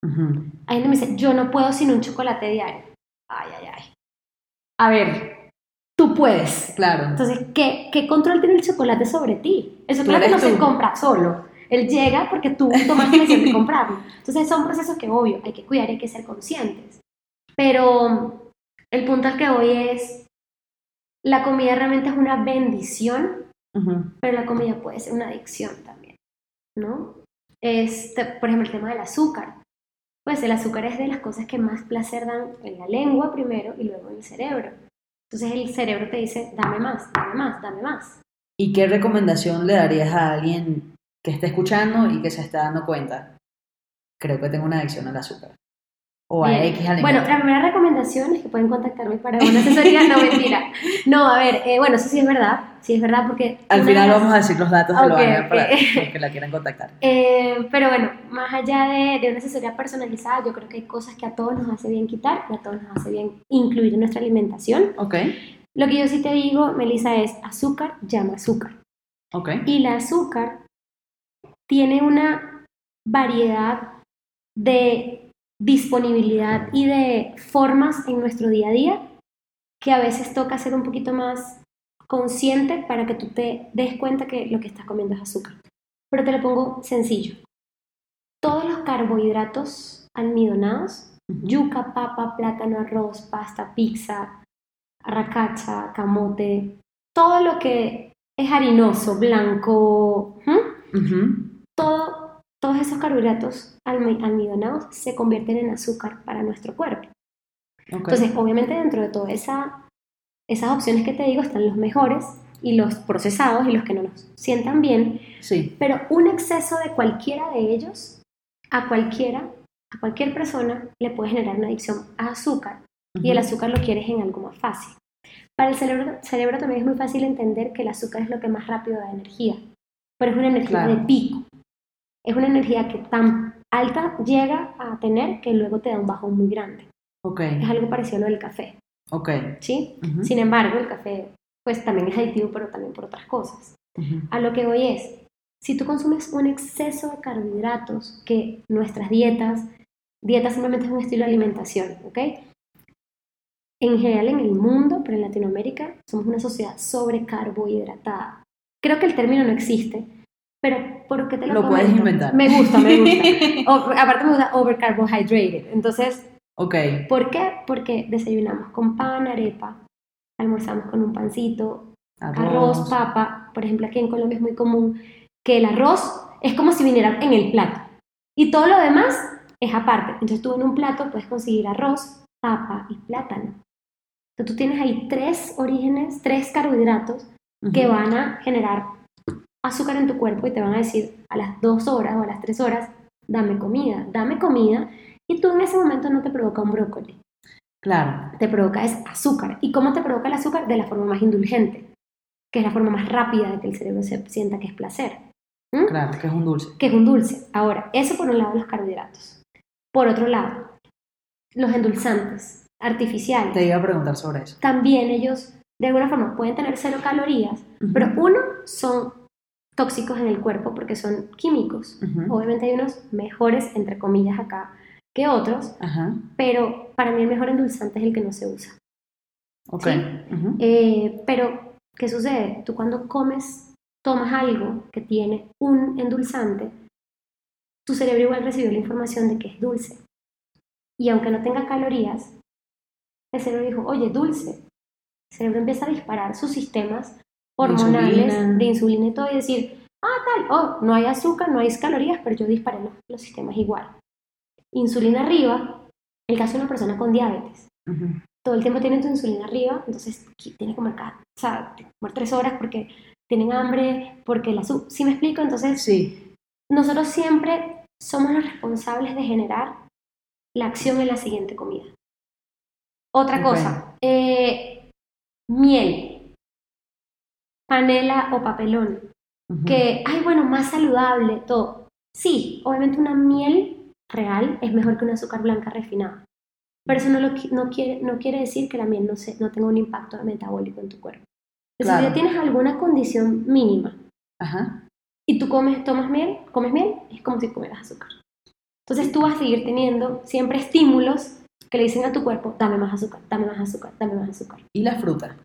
Ujú.
Hay gente que me dice, yo no puedo sin un chocolate diario. Ay, ay, ay. A ver, tú puedes.
Claro.
Entonces, ¿qué, qué control tiene el chocolate sobre ti? El
Tú
chocolate no
eres
se
tú.
compra solo. Él llega porque tú tomaste la (laughs) decisión de comprarlo. Entonces, son procesos que, obvio, hay que cuidar y hay que ser conscientes. Pero el punto al que voy es, la comida realmente es una bendición,
Ujú.
pero la comida puede ser una adicción también, ¿no? Este, por ejemplo, el tema del azúcar. Pues el azúcar es de las cosas que más placer dan en la lengua primero y luego en el cerebro. Entonces el cerebro te dice, dame más, dame más, dame más.
¿Y qué recomendación le darías a alguien que esté escuchando y que se está dando cuenta? Creo que tengo una adicción al azúcar. O a. X alimento.
Bueno, la primera recomendación es que pueden contactarme para una asesoría. No, mentira. No, a ver, eh, bueno, eso sí es verdad. Sí es verdad porque...
Al final
las-
vamos a decir los datos de Loana para
ok.
los que la quieran contactar. (laughs)
Eh, pero bueno, más allá de, de una asesoría personalizada, yo creo que hay cosas que a todos nos hace bien quitar y a todos nos hace bien incluir en nuestra alimentación.
Ok,
Lo que yo sí te digo, Melissa, es azúcar llama azúcar.
ok.
Y el azúcar tiene una variedad de disponibilidad y de formas en nuestro día a día que a veces toca ser un poquito más consciente para que tú te des cuenta que lo que estás comiendo es azúcar. Pero te lo pongo sencillo. Todos los carbohidratos almidonados, yuca, papa, plátano, arroz, pasta, pizza, arracacha, camote, todo lo que es harinoso, blanco, todo, todos esos carbohidratos almi- almidonados se convierten en azúcar para nuestro cuerpo. Entonces, obviamente dentro de todas esa, esas opciones que te digo están los mejores y los procesados y los que no nos sientan bien,
sí,
pero un exceso de cualquiera de ellos a cualquiera, a cualquier persona le puede generar una adicción a azúcar y el azúcar lo quieres en algo más fácil. Para el cerebro, cerebro también es muy fácil entender que el azúcar es lo que más rápido da energía, pero es una energía
Claro.
de pico. Es una energía que tan alta llega a tener que luego te da un bajón muy grande.
Ok,
Es algo parecido a lo del café,
ok.
¿sí? Sin embargo, el café pues también es adictivo, pero también por otras cosas. A lo que voy es, si tú consumes un exceso de carbohidratos, que nuestras dietas, dieta simplemente es un estilo de alimentación, ¿ok? En general en el mundo, pero en Latinoamérica, somos una sociedad sobrecarbohidratada. Creo que el término no existe, pero ¿por qué te lo,
Lo puedes inventar.
Me gusta, me gusta. (laughs) O- aparte me gusta overcarbohydrated. Entonces,
Ok,
¿por qué? Porque desayunamos con pan, arepa, almorzamos con un pancito, arroz, papa. Por ejemplo, aquí en Colombia es muy común que el arroz es como si viniera en el plato y todo lo demás es aparte. Entonces tú en un plato puedes conseguir arroz, papa y plátano. Entonces tú tienes ahí tres orígenes, tres carbohidratos que van a generar azúcar en tu cuerpo y te van a decir a las dos horas o a las tres horas, dame comida, dame comida, y tú en ese momento no te provoca un brócoli.
Claro.
Te provoca es azúcar. ¿Y cómo te provoca el azúcar? De la forma más indulgente, que es la forma más rápida de que el cerebro se sienta que es placer. ¿Mm?
Claro, que es un dulce.
Que es un dulce. Ahora, eso por un lado los carbohidratos. Por otro lado, los endulzantes artificiales.
Te iba a preguntar sobre eso.
También ellos, de alguna forma, pueden tener cero calorías,
Ujú.
pero uno, son tóxicos en el cuerpo porque son químicos.
Ujú.
Obviamente hay unos mejores, entre comillas, acá que otros, pero para mí el mejor endulzante es el que no se usa.
Ok.
Sí.
Ujú.
Eh, pero, ¿qué sucede? Tú cuando comes, tomas algo que tiene un endulzante, tu cerebro igual recibió la información de que es dulce. Y aunque no tenga calorías, el cerebro dijo, oye, dulce. El cerebro empieza a disparar sus sistemas hormonales
Insulina.
de insulina y todo y decir, ah, tal, oh, no hay azúcar, no hay calorías, pero yo disparé los, los sistemas igual. Insulina arriba, el caso de una persona con diabetes todo el tiempo tienen tu insulina arriba, entonces qui- tiene que comer, cada, o sea, comer tres horas porque tienen hambre, porque la azúcar, ¿sí me explico? Entonces,
Sí.
nosotros siempre somos los responsables de generar la acción en la siguiente comida. Otra cosa, eh, miel, panela o papelón, que, ay, bueno, más saludable, todo. Sí, obviamente una miel real es mejor que una azúcar blanca refinada. Pero eso no, lo no, quiere, no quiere decir que la miel no, se, no tenga un impacto metabólico en tu cuerpo. Entonces,
Claro.
si ya tienes alguna condición mínima
Ajá.
y tú comes, tomas miel, comes miel, es como si comieras azúcar. Entonces tú vas a seguir teniendo siempre estímulos que le dicen a tu cuerpo, dame más azúcar, dame más azúcar, dame más azúcar.
¿Y la fruta?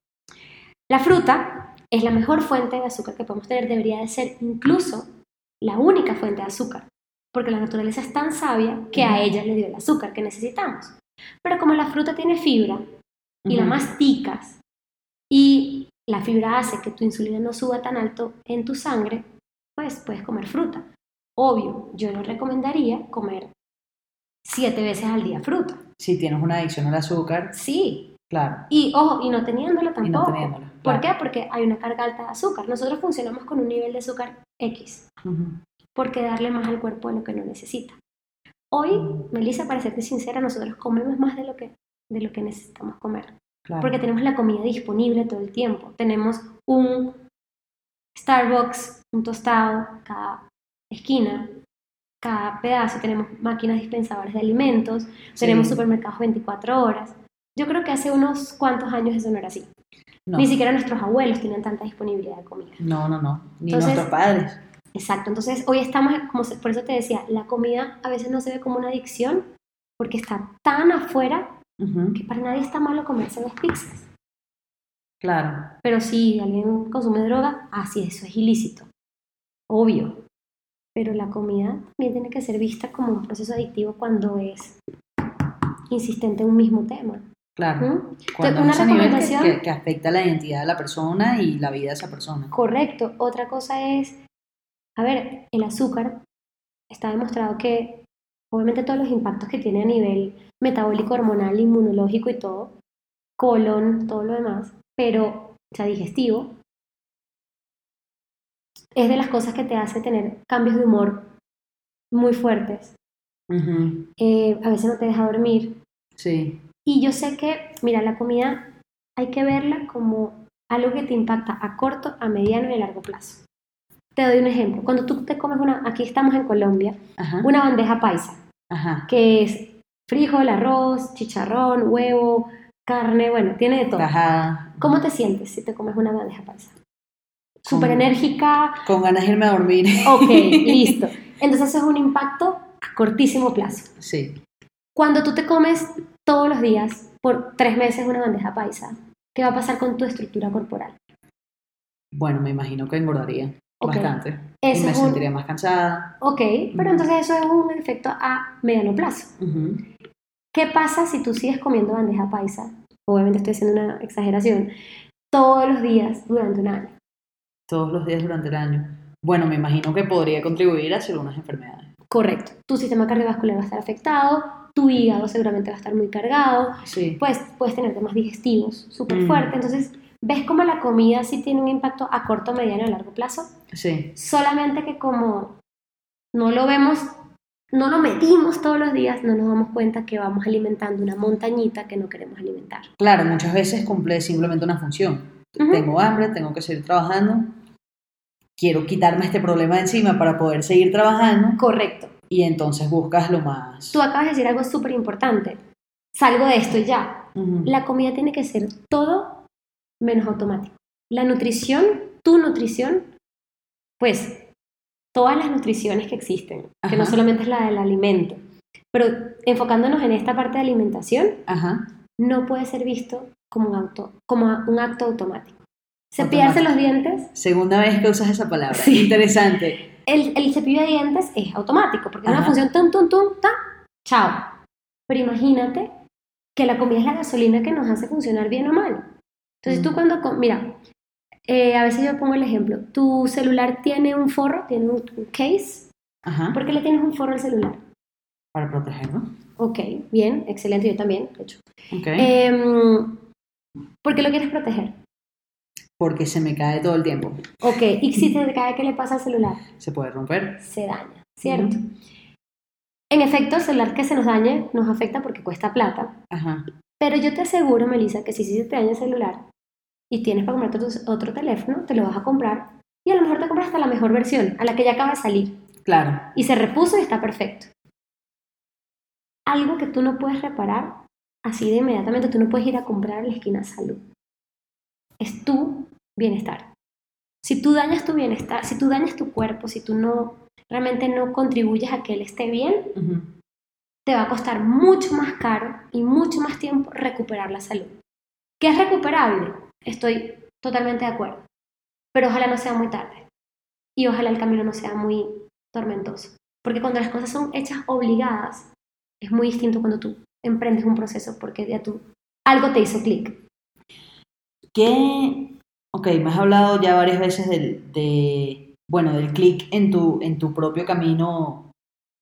La fruta es la mejor fuente de azúcar que podemos tener, debería de ser incluso la única fuente de azúcar, porque la naturaleza es tan sabia que a ella le dio el azúcar que necesitamos. Pero como la fruta tiene fibra y la masticas y la fibra hace que tu insulina no suba tan alto en tu sangre, pues puedes comer fruta. Obvio, yo no recomendaría comer siete veces al día fruta.
Si tienes una adicción al azúcar,
Sí,
claro.
y ojo, y no teniéndola
Y
tampoco.
no teniéndola.
¿Por qué? Porque hay una carga alta de azúcar. Nosotros funcionamos con un nivel de azúcar X.
Ujú.
¿Por qué darle más al cuerpo de lo que no necesita? Hoy, Melissa, para serte sincera, nosotros comemos más de lo que, de lo que necesitamos comer.
Claro.
Porque tenemos la comida disponible todo el tiempo. Tenemos un Starbucks, un tostado, cada esquina, cada pedazo. Tenemos máquinas dispensadoras de alimentos.
Sí.
Tenemos supermercados 24 horas. Yo creo que hace unos cuantos años eso no era así.
No.
Ni siquiera nuestros abuelos tienen tanta disponibilidad de comida.
No, no, no. Ni
Entonces-
nuestros padres.
Exacto, entonces hoy estamos, como por eso te decía, la comida a veces no se ve como una adicción porque está tan afuera que para nadie está malo comerse dos pizzas.
Claro.
Pero si alguien consume droga, ah, sí, eso es ilícito. Obvio. Pero la comida también tiene que ser vista como un proceso adictivo cuando es insistente en un mismo tema.
Claro. Cuando
una
es a nivel que,
recomendación-
que- afecta la identidad de la persona y la vida de esa persona.
Correcto. Otra cosa es, a ver, el azúcar está demostrado que obviamente todos los impactos que tiene a nivel metabólico, hormonal, inmunológico y todo, colon, todo lo demás, pero, o sea, digestivo, es de las cosas que te hace tener cambios de humor muy fuertes. Eh, a veces no te deja dormir.
Sí.
Y yo sé que, mira, la comida hay que verla como algo que te impacta a corto, a mediano y a largo plazo. Te doy un ejemplo. Cuando tú te comes una, aquí estamos en Colombia,
Ajá.
una bandeja paisa,
Ajá.
que es frijol, arroz, chicharrón, huevo, carne, bueno, tiene de todo.
Tajada.
¿Cómo te sientes si te comes una bandeja paisa? Súper enérgica,
Con ganas de irme a dormir.
ok, (laughs) listo. Entonces es un impacto a cortísimo plazo.
Sí.
Cuando tú te comes todos los días por tres meses una bandeja paisa, ¿qué va a pasar con tu estructura corporal?
Bueno, me imagino que engordaría bastante. Y
Eso
me
es un-
sentiría más cansada.
Ok, pero entonces eso es un efecto a mediano plazo. ¿Qué pasa si tú sigues comiendo bandeja paisa? Obviamente estoy haciendo una exageración. Todos los días durante un año.
Todos los días durante el año. Bueno, me imagino que podría contribuir hacia algunas enfermedades.
Correcto. Tu sistema cardiovascular va a estar afectado, tu hígado seguramente va a estar muy cargado,
Sí.
pues puedes tener temas digestivos súper
Mm.
fuertes. Entonces, ¿ves cómo la comida sí tiene un impacto a corto, mediano y largo plazo?
Sí.
Solamente que como no lo vemos, no lo medimos todos los días, no nos damos cuenta que vamos alimentando una montañita que no queremos alimentar.
Claro, muchas veces cumple simplemente una función.
Ujú.
Tengo hambre, tengo que seguir trabajando, quiero quitarme este problema de encima para poder seguir trabajando
Correcto.
Y entonces buscas lo más...
Tú acabas de decir algo súper importante. Salgo de esto ya. La comida tiene que ser todo menos automático. La nutrición, tu nutrición, pues todas las nutriciones que existen, que no solamente es la del alimento, pero enfocándonos en esta parte de alimentación,
Ajá.
no puede ser visto como un, auto, como un acto automático.
Automático.
Cepillarse los dientes,
Segunda vez que usas esa palabra.
Sí.
Interesante.
El, el cepillo de dientes es automático, porque es una función tum, tum, tum, ta, chao. Pero imagínate que la comida es la gasolina que nos hace funcionar bien o mal. Entonces tú
Mm.
cuando, mira, eh, a veces yo pongo el ejemplo, tu celular tiene un forro, tiene un, un case,
Ajá.
¿por qué le tienes un forro al celular?
Para protegerlo.
Ok, bien, excelente, yo también, de hecho.
Ok.
Em, ¿Por qué lo quieres proteger?
Porque se me cae todo el tiempo.
Ok, y si se te cae, ¿qué le pasa al celular?
Se puede romper.
Se daña, ¿cierto? En efecto, el celular que se nos dañe nos afecta porque cuesta plata,
Ajá.
pero yo te aseguro, Melissa, que si, se te daña el celular y tienes para comprarte otro, otro teléfono, te lo vas a comprar y a lo mejor te compras hasta la mejor versión, a la que ya acaba de salir,
Claro.
y se repuso y está perfecto. Algo que tú no puedes reparar así de inmediatamente, tú no puedes ir a comprar a la esquina salud. Es tu bienestar. Si tú dañas tu bienestar, si tú dañas tu cuerpo, si tú no realmente no contribuyes a que él esté bien,
Ujú.
te va a costar mucho más caro y mucho más tiempo recuperar la salud. ¿Qué es recuperable? Estoy totalmente de acuerdo. Pero ojalá no sea muy tarde. Y ojalá el camino no sea muy tormentoso. Porque cuando las cosas son hechas obligadas, es muy distinto cuando tú emprendes un proceso porque ya tú algo te hizo clic.
¿Qué? Ok, me has hablado ya varias veces del, de, bueno, del clic en tu, en tu propio camino,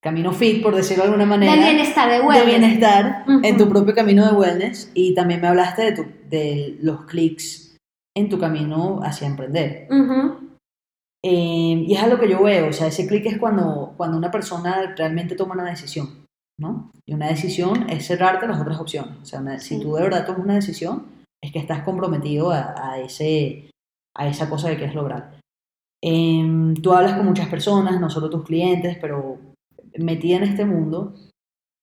camino fit, por decirlo de alguna manera.
De bienestar, de
de
wellness.
bienestar
Ujú.
en tu propio camino de wellness y también me hablaste de, tu, de los clics en tu camino hacia emprender.
Ujú.
Eh, y es algo que yo veo, o sea, ese clic es cuando, cuando una persona realmente toma una decisión, ¿no? Y una decisión es cerrarte las otras opciones. O sea, una- si
Sí.
tú de verdad tomas una decisión, es que estás comprometido a, ese, a esa cosa que quieres lograr. Em, tú hablas con muchas personas, no solo tus clientes, pero metida en este mundo,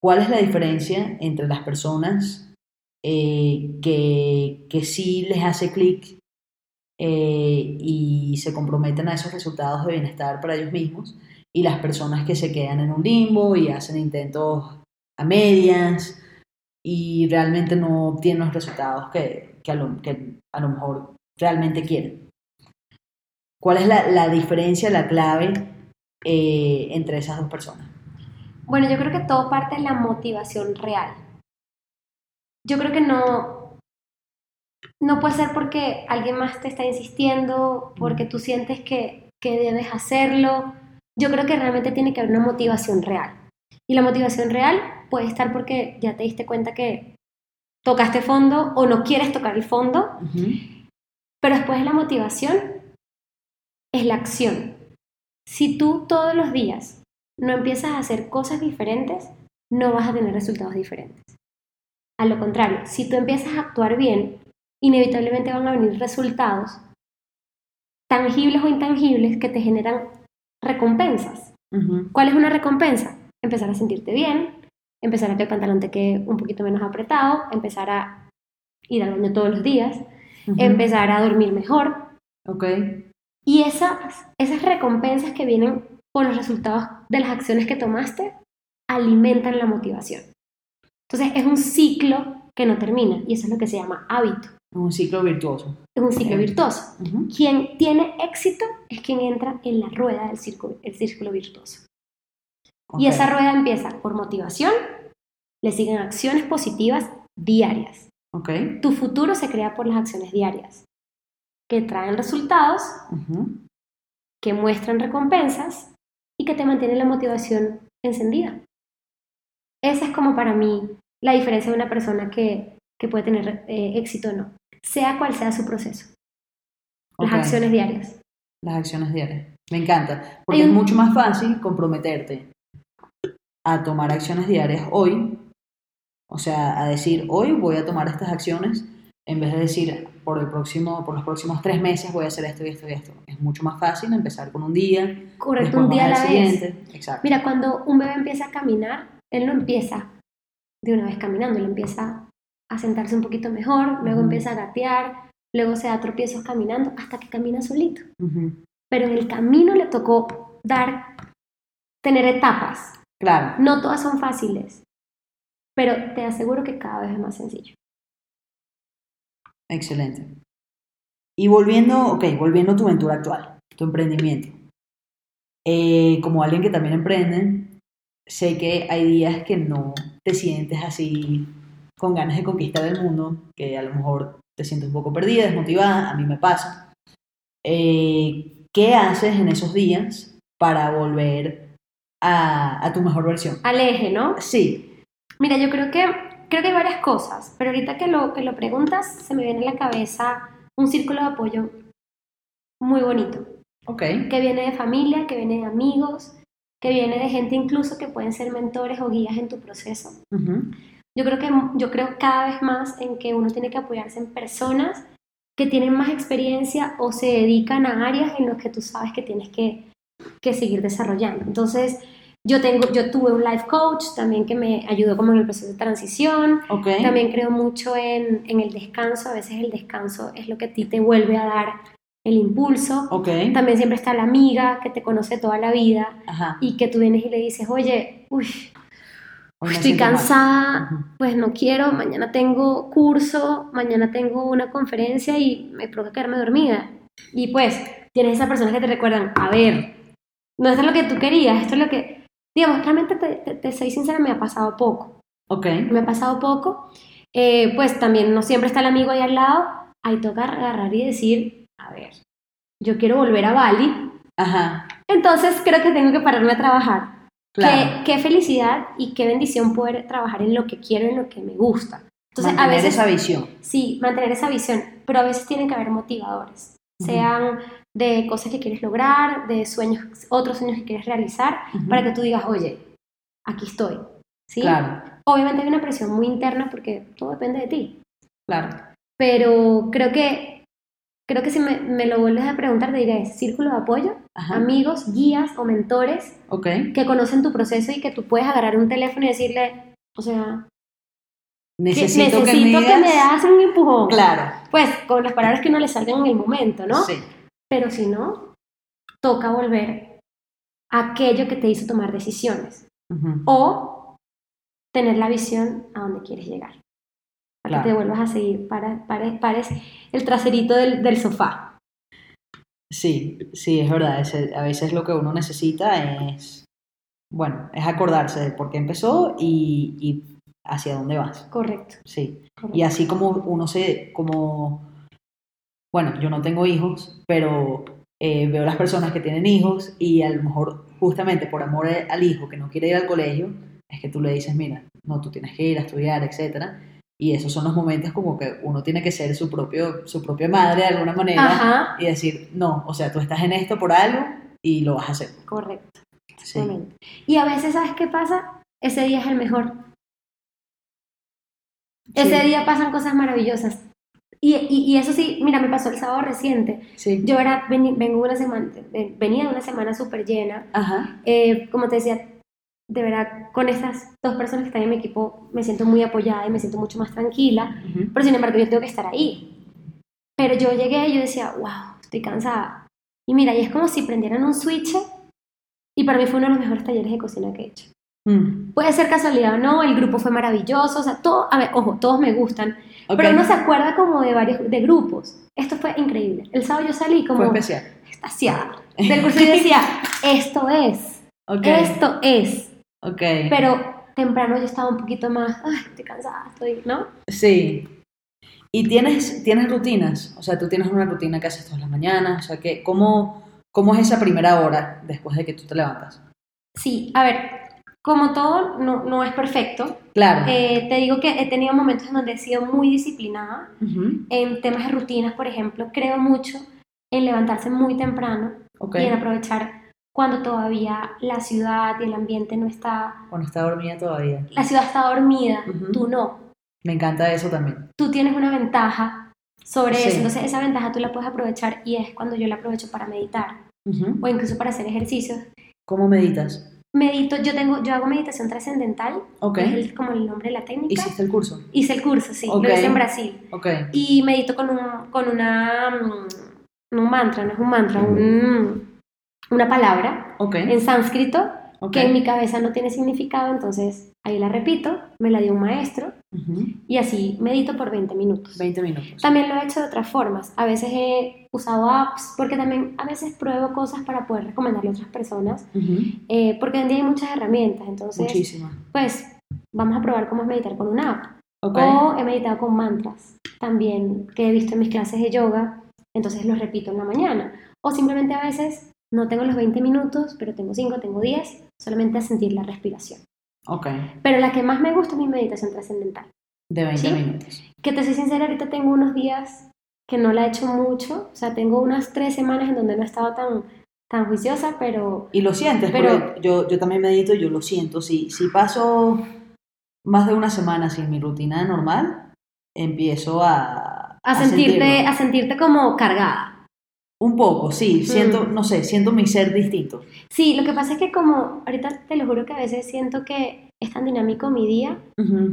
¿cuál es la diferencia entre las personas eh, que, que sí les hace clic eh, y se comprometen a esos resultados de bienestar para ellos mismos y las personas que se quedan en un limbo y hacen intentos a medias y realmente no obtienen los resultados que, que, a, lo, que a lo mejor realmente quieren. ¿Cuál es la, la diferencia, la clave eh, entre esas dos personas?
Bueno, yo creo que todo parte de la motivación real. Yo creo que no, no puede ser porque alguien más te está insistiendo, porque tú sientes que, que debes hacerlo. Yo creo que realmente tiene que haber una motivación real. Y la motivación real puede estar porque ya te diste cuenta que tocaste fondo o no quieres tocar el fondo, pero después de la motivación es la acción. Si tú todos los días no empiezas a hacer cosas diferentes, no vas a tener resultados diferentes. A lo contrario, si tú empiezas a actuar bien, inevitablemente van a venir resultados tangibles o intangibles que te generan recompensas. ¿Cuál es una recompensa? Empezar a sentirte bien, empezar a que el pantalón te quede un poquito menos apretado, empezar a ir al baño todos los días,
Ujú.
empezar a dormir mejor,
Ok.
y esas, esas recompensas que vienen por los resultados de las acciones que tomaste alimentan la motivación. Entonces es un ciclo que no termina y eso es lo que se llama hábito.
Un ciclo virtuoso.
Es un ciclo virtuoso. Quien tiene éxito es quien entra en la rueda del círculo, el círculo virtuoso. Y esa rueda empieza por motivación, le siguen acciones positivas diarias.
Ok.
Tu futuro se crea por las acciones diarias, que traen resultados que muestran recompensas y que te mantienen la motivación encendida. esa es como para mí la diferencia de una persona que, que puede tener eh, éxito o no, sea cual sea su proceso. Las acciones diarias.
Las acciones diarias. Me encanta. Porque es mucho más fácil comprometerte a tomar acciones diarias hoy. O sea, a decir, hoy voy a tomar estas acciones, en vez de decir, por, el próximo, por los próximos tres meses voy a hacer esto y esto y esto. Es mucho más fácil empezar con un día,
Correcto, un día a la vez.
siguiente. Exacto.
Mira, cuando un bebé empieza a caminar, él no empieza de una vez caminando, él empieza a sentarse un poquito mejor, luego empieza a gatear, luego se da tropiezos caminando hasta que camina solito. Pero en el camino le tocó dar, tener etapas.
Claro.
No todas son fáciles, pero te aseguro que cada vez es más sencillo.
Excelente. Y volviendo, ok, volviendo a tu aventura actual, tu emprendimiento. Eh, como alguien que también emprende, sé que hay días que no te sientes así con ganas de conquistar el mundo, que a lo mejor te sientes un poco perdida, desmotivada, a mí me pasa. Eh, ¿Qué haces en esos días para volver a, a tu mejor versión?
Al eje, ¿no?
Sí,
Mira, yo creo que, creo que hay varias cosas, pero ahorita que lo, que lo preguntas, se me viene a la cabeza un círculo de apoyo muy bonito,
ok,
que viene de familia, que viene de amigos, que viene de gente incluso que pueden ser mentores o guías en tu proceso. Yo creo que yo creo cada vez más en que uno tiene que apoyarse en personas que tienen más experiencia o se dedican a áreas en las que tú sabes que tienes que, que seguir desarrollando. Entonces, yo tengo, yo tuve un life coach también que me ayudó como en el proceso de transición.
ok,
También creo mucho en, en el descanso. A veces el descanso es lo que a ti te vuelve a dar el impulso.
ok,
También siempre está la amiga que te conoce toda la vida
ajá.
y que tú vienes y le dices, oye, uy, estoy
mal.
cansada, pues no quiero, mañana tengo curso, mañana tengo una conferencia y me provoca quedarme dormida. Y pues tienes esas personas que te recuerdan, a ver, no esto es lo que tú querías, esto es lo que, digamos, realmente te, te, te soy sincera, me ha pasado poco,
Ok,
me ha pasado poco, Eh, pues también no siempre está el amigo ahí al lado, ahí toca agarrar y decir, a ver, yo quiero volver a Bali,
ajá,
entonces creo que tengo que pararme a trabajar.
claro.
Qué, qué felicidad y qué bendición poder trabajar en lo que quiero, en lo que me gusta. Entonces, a
Mantener
veces,
esa visión.
sí, mantener esa visión, pero a veces tienen que haber motivadores, sean de cosas que quieres lograr, de sueños, otros sueños que quieres realizar, para que tú digas, oye, aquí estoy. ¿Sí?
Claro,
Obviamente hay una presión muy interna porque todo depende de ti,
claro.
pero creo que, creo que si me, me lo vuelves a preguntar, te diré, círculo de apoyo,
Ajá.
amigos, guías o mentores que conocen tu proceso y que tú puedes agarrar un teléfono y decirle, o sea, que
necesito, que,
necesito
me
que me das un empujón.
Claro,
Pues con las palabras que uno le salgan en el momento, ¿no?
sí.
Pero si no, toca volver a aquello que te hizo tomar decisiones o tener la visión a donde quieres llegar. Para que te vuelvas a seguir, para, para- pares el traserito del, del sofá.
Sí, sí, es verdad. a veces lo que uno necesita es, bueno, es acordarse de por qué empezó y, y hacia dónde vas.
Correcto.
Sí.
correcto.
Y así como uno se, como, bueno, yo no tengo hijos, pero eh, veo las personas que tienen hijos y a lo mejor justamente por amor al hijo que no quiere ir al colegio, es que tú le dices, mira, no, tú tienes que ir a estudiar, etcétera. Y esos son los momentos como que uno tiene que ser su, propio, su propia madre de alguna manera
Ajá,
y decir, no, o sea, tú estás en esto por algo y lo vas a hacer.
correcto.
Sí.
Y a veces, ¿sabes qué pasa? Ese día es el mejor. Ese día pasan cosas maravillosas. Y, y, y eso sí, mira, me pasó el sábado reciente.
Sí.
Yo era, vengo una semana, venía de una semana súper llena.
Ajá.
Eh, como te decía, de verdad, con estas dos personas que están en mi equipo, me siento muy apoyada y me siento mucho más tranquila. Pero sin embargo, yo tengo que estar ahí. Pero yo llegué y yo decía, wow, estoy cansada. Y mira, y es como si prendieran un switch. Y para mí fue uno de los mejores talleres de cocina que he hecho.
Mm.
Puede ser casualidad o no, el grupo fue maravilloso, o sea, todo, a ver, ojo, todos me gustan, Pero uno se acuerda como de varios, de grupos. Esto fue increíble. El sábado yo salí como
Fue especial.
extasiada del curso y decía, esto es, esto es.
Ok.
Pero temprano yo estaba un poquito más, ay, estoy cansada, estoy, ¿no?
Sí. ¿Y tienes, tienes rutinas? O sea, tú tienes una rutina que haces todas las mañanas. O sea, que, ¿cómo, ¿cómo es esa primera hora después de que tú te levantas?
Sí, a ver, como todo, no, no es perfecto.
Claro.
Eh, te digo que he tenido momentos en donde he sido muy disciplinada.
Ujú,
En temas de rutinas, por ejemplo, creo mucho en levantarse muy temprano
Ok.
y en aprovechar cuando todavía la ciudad y el ambiente no está...
Cuando está dormida todavía.
La ciudad está dormida,
Ujú.
tú no.
Me encanta eso también.
Tú tienes una ventaja sobre
Sí.
eso. Entonces esa ventaja tú la puedes aprovechar y es cuando yo la aprovecho para meditar
Ujú.
o incluso para hacer ejercicios.
¿Cómo meditas?
Medito, yo tengo, yo hago meditación trascendental,
Ok.
es el- como el nombre de la técnica.
¿Hiciste el curso?
Hice el curso, sí, lo hice en Brasil.
Ok.
Y medito con, un, con una, mm, un mantra, no es un mantra, un- una palabra en sánscrito que en mi cabeza no tiene significado, entonces ahí la repito, me la dio un maestro
Ujú.
y así medito por 20 minutos.
20 minutos.
También lo he hecho de otras formas. A veces he usado apps, porque también a veces pruebo cosas para poder recomendarle a otras personas, eh, porque hoy en día hay muchas herramientas. Entonces,
Muchísimas.
pues vamos a probar cómo es meditar con una app.
Ok.
O he meditado con mantras también, que he visto en mis clases de yoga, entonces los repito en la mañana. O simplemente a veces no tengo los 20 minutos, pero tengo 5, tengo 10, solamente a sentir la respiración.
Ok.
Pero la que más me gusta es mi meditación trascendental.
De 20
¿Sí?
minutos.
Que te soy sincera, ahorita tengo unos días que no la he hecho mucho, o sea, tengo unas tres semanas en donde no he estado tan, tan juiciosa, pero
Y lo sientes,
Pero-
yo, yo también medito y yo lo siento. Si, si paso más de una semana sin mi rutina normal, empiezo a...
a, sentirte,
sentirlo.
a sentirte como cargada.
Un poco, sí. Siento,
Mm.
no sé, siento mi ser distinto.
Sí, lo que pasa es que como, ahorita te lo juro que a veces siento que es tan dinámico mi día,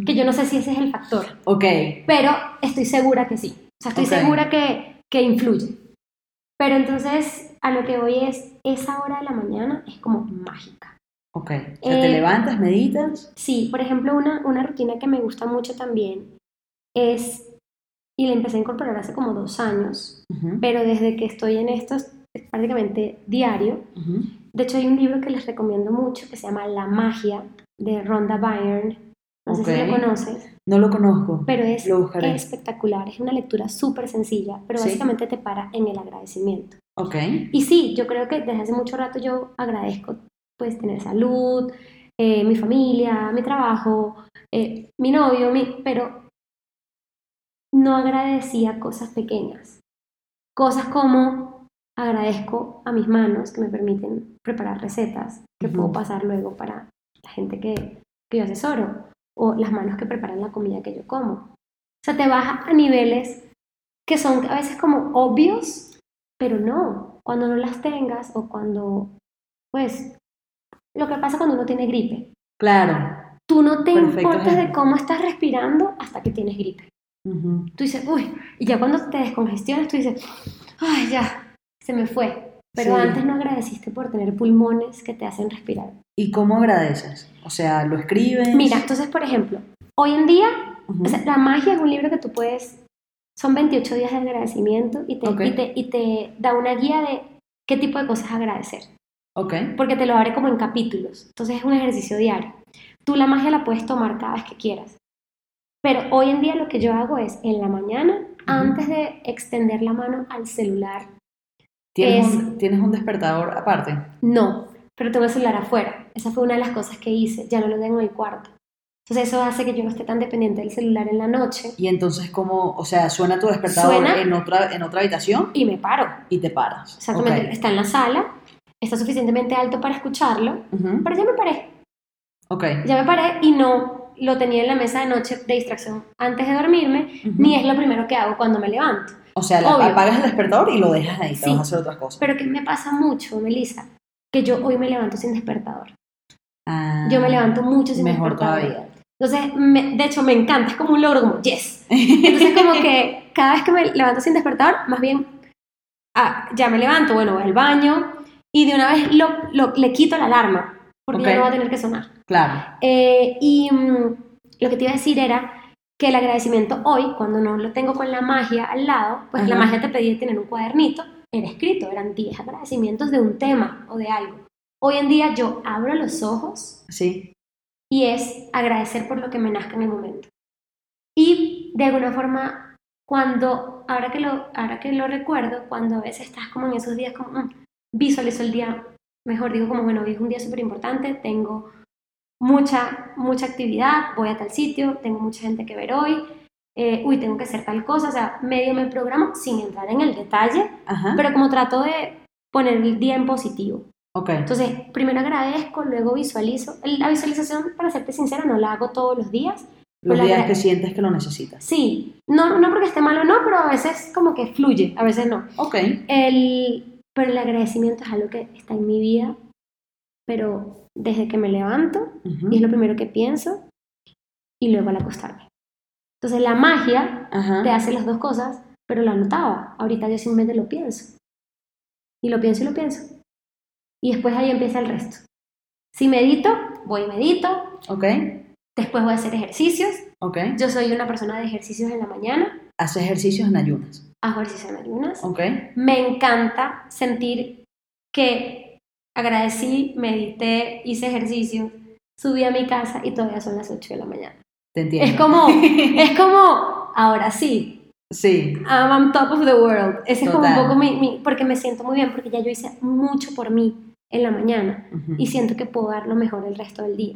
que yo no sé si ese es el factor,
Ok.
pero estoy segura que sí. O sea, estoy segura que, que influye. Pero entonces, a lo que voy es, esa hora de la mañana es como mágica.
Ok. O sea, te
Eh,
levantas, meditas.
Sí, por ejemplo, una, una rutina que me gusta mucho también es, y la empecé a incorporar hace como dos años,
Ujú,
pero desde que estoy en esto es prácticamente diario.
ujú.
De hecho, hay un libro que les recomiendo mucho que se llama La magia de Rhonda Byrne. No sé si lo conoces,
No lo conozco.
pero es
Lo
espectacular. Es una lectura súper sencilla, pero
Sí.
básicamente te para en el agradecimiento.
Ok.
Y sí, yo creo que desde hace mucho rato yo agradezco pues tener salud, eh, mi familia, mi trabajo, eh, mi novio, mi, pero no agradecía cosas pequeñas. Cosas como agradezco a mis manos que me permiten preparar recetas que puedo pasar luego para la gente que, que yo asesoro, o las manos que preparan la comida que yo como. O sea, te vas a niveles que son a veces como obvios, pero no, cuando no las tengas o cuando, pues, lo que pasa cuando uno tiene gripe.
Claro.
Tú no te
Perfecto
importas de cómo estás respirando hasta que tienes gripe. Tú dices, uy, y ya cuando te descongestionas, tú dices, ay, ya, se me fue. Pero
Sí.
antes no agradeciste por tener pulmones que te hacen respirar.
¿Y cómo agradeces? O sea, ¿lo escribes?
Mira, entonces, por ejemplo, hoy en día, o sea, La magia es un libro que tú puedes, son 28 días de agradecimiento y te, y te, y te da una guía de qué tipo de cosas agradecer.
Ok.
porque te lo abre como en capítulos. Entonces es un ejercicio diario. Tú la magia la puedes tomar cada vez que quieras. Pero hoy en día lo que yo hago es en la mañana, antes de extender la mano al celular,
¿Tienes,
es-
un, ¿Tienes un despertador aparte?
no, pero tengo el celular afuera. Esa fue una de las cosas que hice, ya no lo tengo en el cuarto. Entonces eso hace que yo no esté tan dependiente del celular en la noche
Y entonces, ¿cómo? O sea, suena tu despertador
Suena.
en otra, en otra habitación
y me paro.
y te paras.
Exactamente, está en la sala, está suficientemente alto para escucharlo,
Ujú.
pero ya me paré.
Ok.
Ya me paré y no lo tenía en la mesa de noche de distracción antes de dormirme,
Ujú.
ni es lo primero que hago cuando me levanto.
O sea, la- apagas el despertador y lo dejas ahí, te
Sí.
vas a hacer otras cosas.
Pero que me pasa mucho, Melissa, que yo hoy me levanto sin despertador.
Ah,
Yo me levanto mucho sin
Mejor
despertador.
todavía.
Entonces, me- de hecho, me encanta, es como un logro, como yes. Entonces, como que cada vez que me levanto sin despertador, más bien, ah, ya me levanto, bueno, voy al baño y de una vez lo, lo- le quito la alarma, porque
Ok.
ya no va a tener que sonar.
Claro.
Eh, y mm, lo que te iba a decir era que el agradecimiento hoy, cuando no lo tengo con la magia al lado, pues la
Ajá.
magia te pedía tener un cuadernito, era escrito, eran 10 agradecimientos de un tema o de algo. Hoy en día yo abro los ojos
Sí.
y es agradecer por lo que me nazca en el momento. Y de alguna forma, cuando, ahora que lo, ahora que lo recuerdo, cuando a veces estás como en esos días, como mm, visualizo el día, mejor digo como, bueno, hoy es un día súper importante, tengo mucha, mucha actividad, voy a tal sitio, tengo mucha gente que ver hoy, eh, uy, tengo que hacer tal cosa, o sea, medio me programo sin entrar en el detalle,
Ajá.
pero como trato de poner el día en positivo.
ok.
Entonces, primero agradezco, luego visualizo. La visualización, para serte sincera, no la hago todos los días.
Los días que sientes que lo necesitas.
Sí, no, no porque esté mal o no, pero a veces como que fluye, a veces no.
Ok.
El, pero el agradecimiento es algo que está en mi vida, pero desde que me levanto, y es lo primero que pienso, y luego al acostarme. Entonces la magia
Ajá.
te hace las dos cosas, pero lo anotaba. Ahorita yo simplemente lo pienso. Y lo pienso y lo pienso. Y después ahí empieza el resto. Si medito, voy y medito,
Ok.
después voy a hacer ejercicios.
Ok.
Yo soy una persona de ejercicios en la mañana,
Haces ejercicios en ayunas.
hago ejercicios en ayunas.
Ok.
Me encanta sentir que agradecí, medité, hice ejercicio, subí a mi casa y todavía son las 8 de la mañana.
Te entiendo.
Es como, (laughs) es como, ahora sí,
Sí.
I'm on top of the world. Ese es como un
Total.
poco mi, mi- porque me siento muy bien, porque ya yo hice mucho por mí en la mañana
Ujú.
y siento que puedo dar lo mejor el resto del día.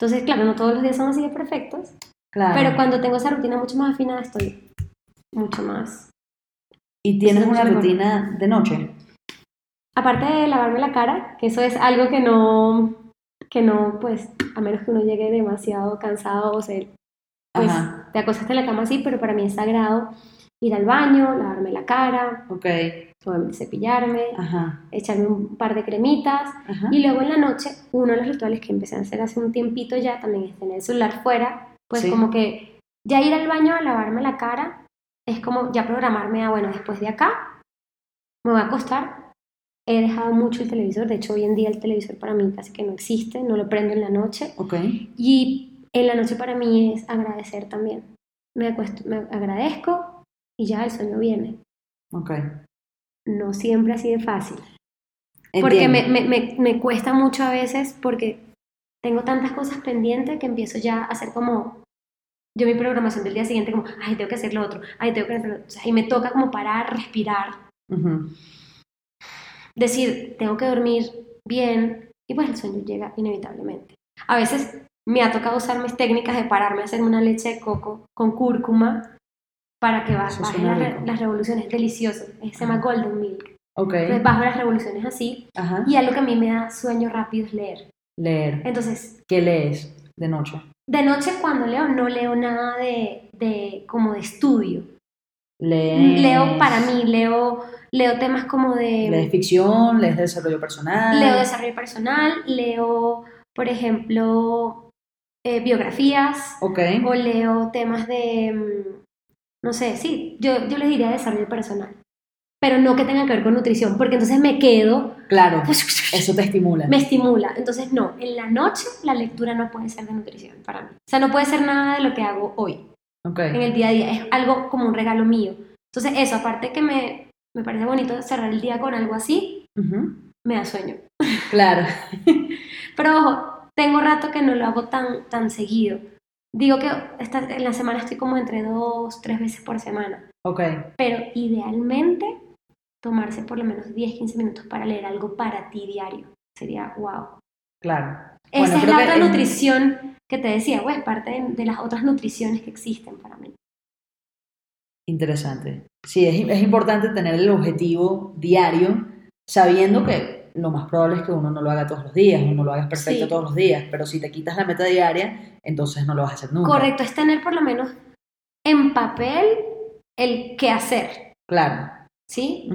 Entonces, claro, no todos los días son así de perfectos,
Claro.
pero cuando tengo esa rutina mucho más afinada estoy mucho más.
¿Y tienes una
mejor.
rutina de noche?
Aparte de lavarme la cara, que eso es algo que no, que no, pues, a menos que uno llegue demasiado cansado o se, pues,
Ajá.
te acostaste en la cama así, pero para mí es sagrado ir al baño, lavarme la cara,
Ok.
obviamente cepillarme,
Ajá.
echarme un par de cremitas
Ajá.
y luego en la noche uno de los rituales que empecé a hacer hace un tiempito ya también es tener el celular fuera, pues
Sí.
como que ya ir al baño a lavarme la cara es como ya programarme a, bueno, después de acá me voy a acostar. He dejado mucho el televisor, de hecho hoy en día el televisor para mí casi que no existe, no lo prendo en la noche
Ok.
y en la noche para mí es agradecer también. Me, acuesto, me agradezco y ya el sueño viene.
Ok.
No siempre así de fácil. Porque me, me, me, me cuesta mucho a veces porque tengo tantas cosas pendientes que empiezo ya a hacer como yo mi programación del día siguiente como, ay, tengo que hacer lo otro, ay, tengo que hacer lo otro. O sea, y me toca como parar, respirar,
Ujú.
Decir, tengo que dormir bien y pues el sueño llega inevitablemente. A veces me ha tocado usar mis técnicas de pararme a hacerme una leche de coco con cúrcuma para que ba-
Eso
bajen
suena
las, re- las revoluciones, delicioso. Se llama Golden Milk.
Ok.
Entonces bajo las revoluciones así
Ajá.
y algo que a mí me da sueño rápido es leer.
Leer.
Entonces,
¿Qué lees de noche?
de noche cuando leo no leo nada de, de como de estudio.
Lees.
Leo para mí, leo, leo temas como de...
¿Lees ficción? ¿Lees desarrollo personal?
Leo desarrollo personal, leo, por ejemplo, eh, biografías
Ok.
o leo temas de, mm, no sé, sí, yo, yo les diría desarrollo personal, pero no que tenga que ver con nutrición, porque entonces me quedo,
Claro. (laughs) Eso te estimula.
me estimula. Entonces, no, en la noche la lectura no puede ser de nutrición para mí. O sea, no puede ser nada de lo que hago hoy, En el día a día, es algo como un regalo mío. Entonces, eso, aparte que me, me parece bonito cerrar el día con algo así, me da sueño. (laughs)
Claro.
Pero ojo, tengo rato que no lo hago tan, tan seguido. Digo que esta, en la semana estoy como entre dos, tres veces por semana.
Ok.
Pero idealmente, tomarse por lo menos 10, 15 minutos para leer algo para ti diario. Sería wow.
Claro.
Esa
Bueno,
es la otra nutrición que te decía, pues parte de, de las otras nutriciones que existen para mí.
Interesante. Sí, es, es importante tener el objetivo diario, sabiendo que lo más probable es que uno no lo haga todos los días, o no lo hagas perfecto
Sí.
todos los días, pero si te quitas la meta diaria, entonces no lo vas a hacer nunca.
Correcto, es tener por lo menos en papel el qué hacer,
Claro.
¿sí?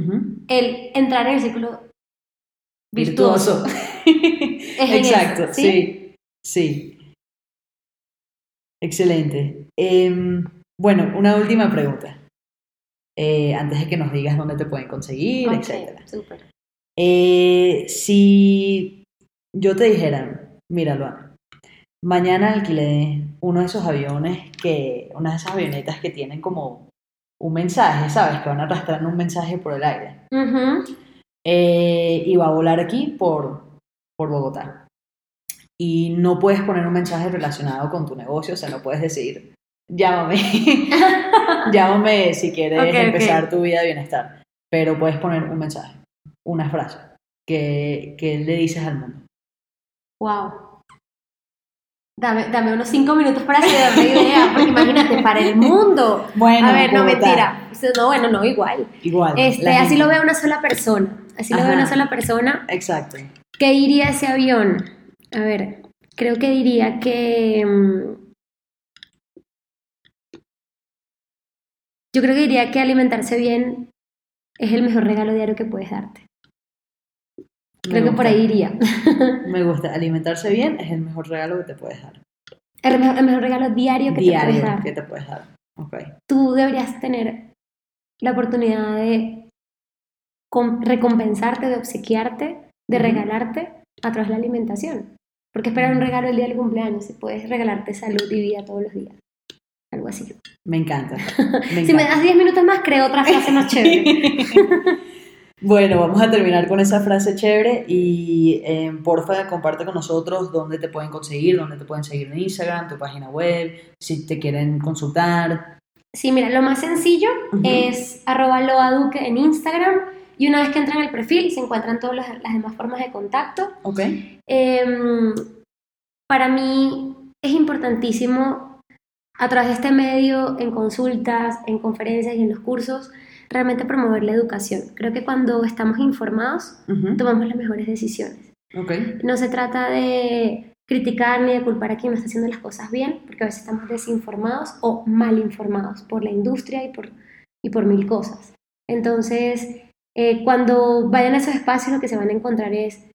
El entrar en el círculo virtuoso.
Virtuoso. (laughs)
en
Exacto,
eso, ¿sí?
sí. Sí. Excelente. Em, bueno, una última pregunta. Eh, antes de que nos digas dónde te pueden conseguir,
Ok,
etcétera. Eh, si yo te dijera, mira, Luana, mañana alquilé uno de esos aviones que, una de esas avionetas que tienen como un mensaje, ¿sabes? Que van arrastrando un mensaje por el aire. Eh, y va a volar aquí por, por Bogotá. Y no puedes poner un mensaje relacionado con tu negocio, o sea, no puedes decir, llámame, (laughs) llámame si quieres empezar tu vida de bienestar. Pero puedes poner un mensaje, una frase que, que le dices al mundo.
Wow. Dame, dame unos cinco minutos para hacer una idea, porque imagínate, para el mundo.
Bueno,
a ver, no, mentira. No, bueno, no, igual.
Igual.
Este, así
gente.
lo ve una sola persona. Así lo ve
Ajá.
una sola persona.
Exacto.
¿Qué diría ese avión? A ver, creo que diría que... mm, Yo creo que diría que alimentarse bien es el mejor regalo diario que puedes darte. Creo que por ahí iría.
Me gusta. Alimentarse bien es el mejor regalo que te puedes dar.
El mejor, el mejor regalo diario que te puedes dar.
que te puedes dar. Ok.
Tú deberías tener la oportunidad de com- recompensarte, de obsequiarte, de regalarte a través de la alimentación. Porque esperar un regalo el día del cumpleaños, si puedes regalarte salud y vida todos los días. Algo así.
Me encanta. (laughs) Me
Si me das 10 minutos más, creo otra frase más chévere. (laughs)
Bueno, vamos a terminar con esa frase chévere y eh, porfa comparte con nosotros dónde te pueden conseguir, dónde te pueden seguir en Instagram, tu página web, si te quieren consultar.
Sí, mira, lo más sencillo
Ujú.
es arroba loaduque en Instagram y una vez que entran al perfil se encuentran todas las, las demás formas de contacto. Em, para mí es importantísimo a través de este medio, en consultas, en conferencias y en los cursos, realmente promover la educación. Creo que cuando estamos informados, tomamos las mejores decisiones. No se trata de criticar ni de culpar a quien no está haciendo las cosas bien, porque a veces estamos desinformados o mal informados por la industria y por, y por mil cosas. Entonces, eh, cuando vayan a esos espacios, lo que se van a encontrar es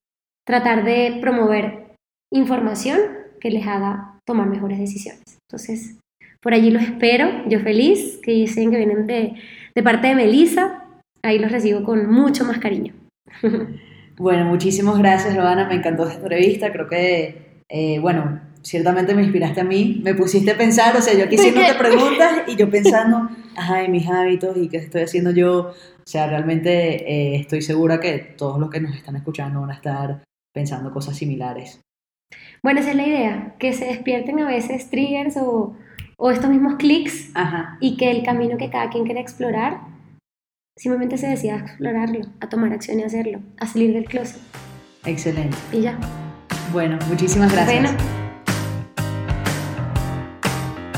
tratar de promover información que les haga tomar mejores decisiones. Entonces, por allí los espero, yo feliz, que dicen que vienen de, de parte de Melissa, ahí los recibo con mucho más cariño. (laughs)
Bueno, muchísimas gracias, Loana. Me encantó esta entrevista. Creo que, eh, bueno, ciertamente me inspiraste a mí. Me pusiste a pensar, o sea, yo aquí haciéndote (laughs) preguntas y yo pensando, ajá, en mis hábitos y qué estoy haciendo yo. O sea, realmente eh, estoy segura que todos los que nos están escuchando van a estar pensando cosas similares.
Bueno, esa es la idea, que se despierten a veces triggers o, o estos mismos clics
Ajá.
y que el camino que cada quien quiera explorar, simplemente se decida a explorarlo, a tomar acción y hacerlo, a salir del closet
Excelente.
y ya.
Bueno, muchísimas gracias.
Bueno.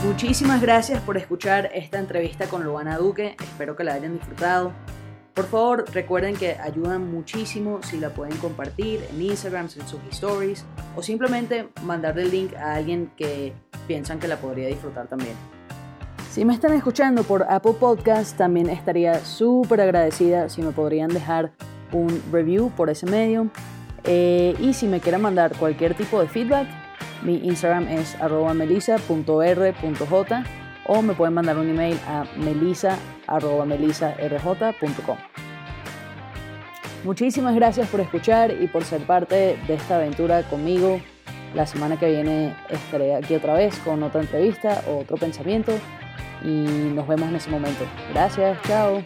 Muchísimas gracias por escuchar esta entrevista con Luana Duque. Espero que la hayan disfrutado. Por favor, recuerden que ayudan muchísimo si la pueden compartir en Instagram, en sus stories o simplemente mandarle el link a alguien que piensan que la podría disfrutar también. Si me están escuchando por Apple Podcast, también estaría súper agradecida si me podrían dejar un review por ese medio. Eh, y si me quieren mandar cualquier tipo de feedback, mi Instagram es melisa.r.j o me pueden mandar un email a melisa.melisarj.com. Muchísimas gracias por escuchar y por ser parte de esta aventura conmigo. La semana que viene estaré aquí otra vez con otra entrevista o otro pensamiento y nos vemos en ese momento. Gracias, chao.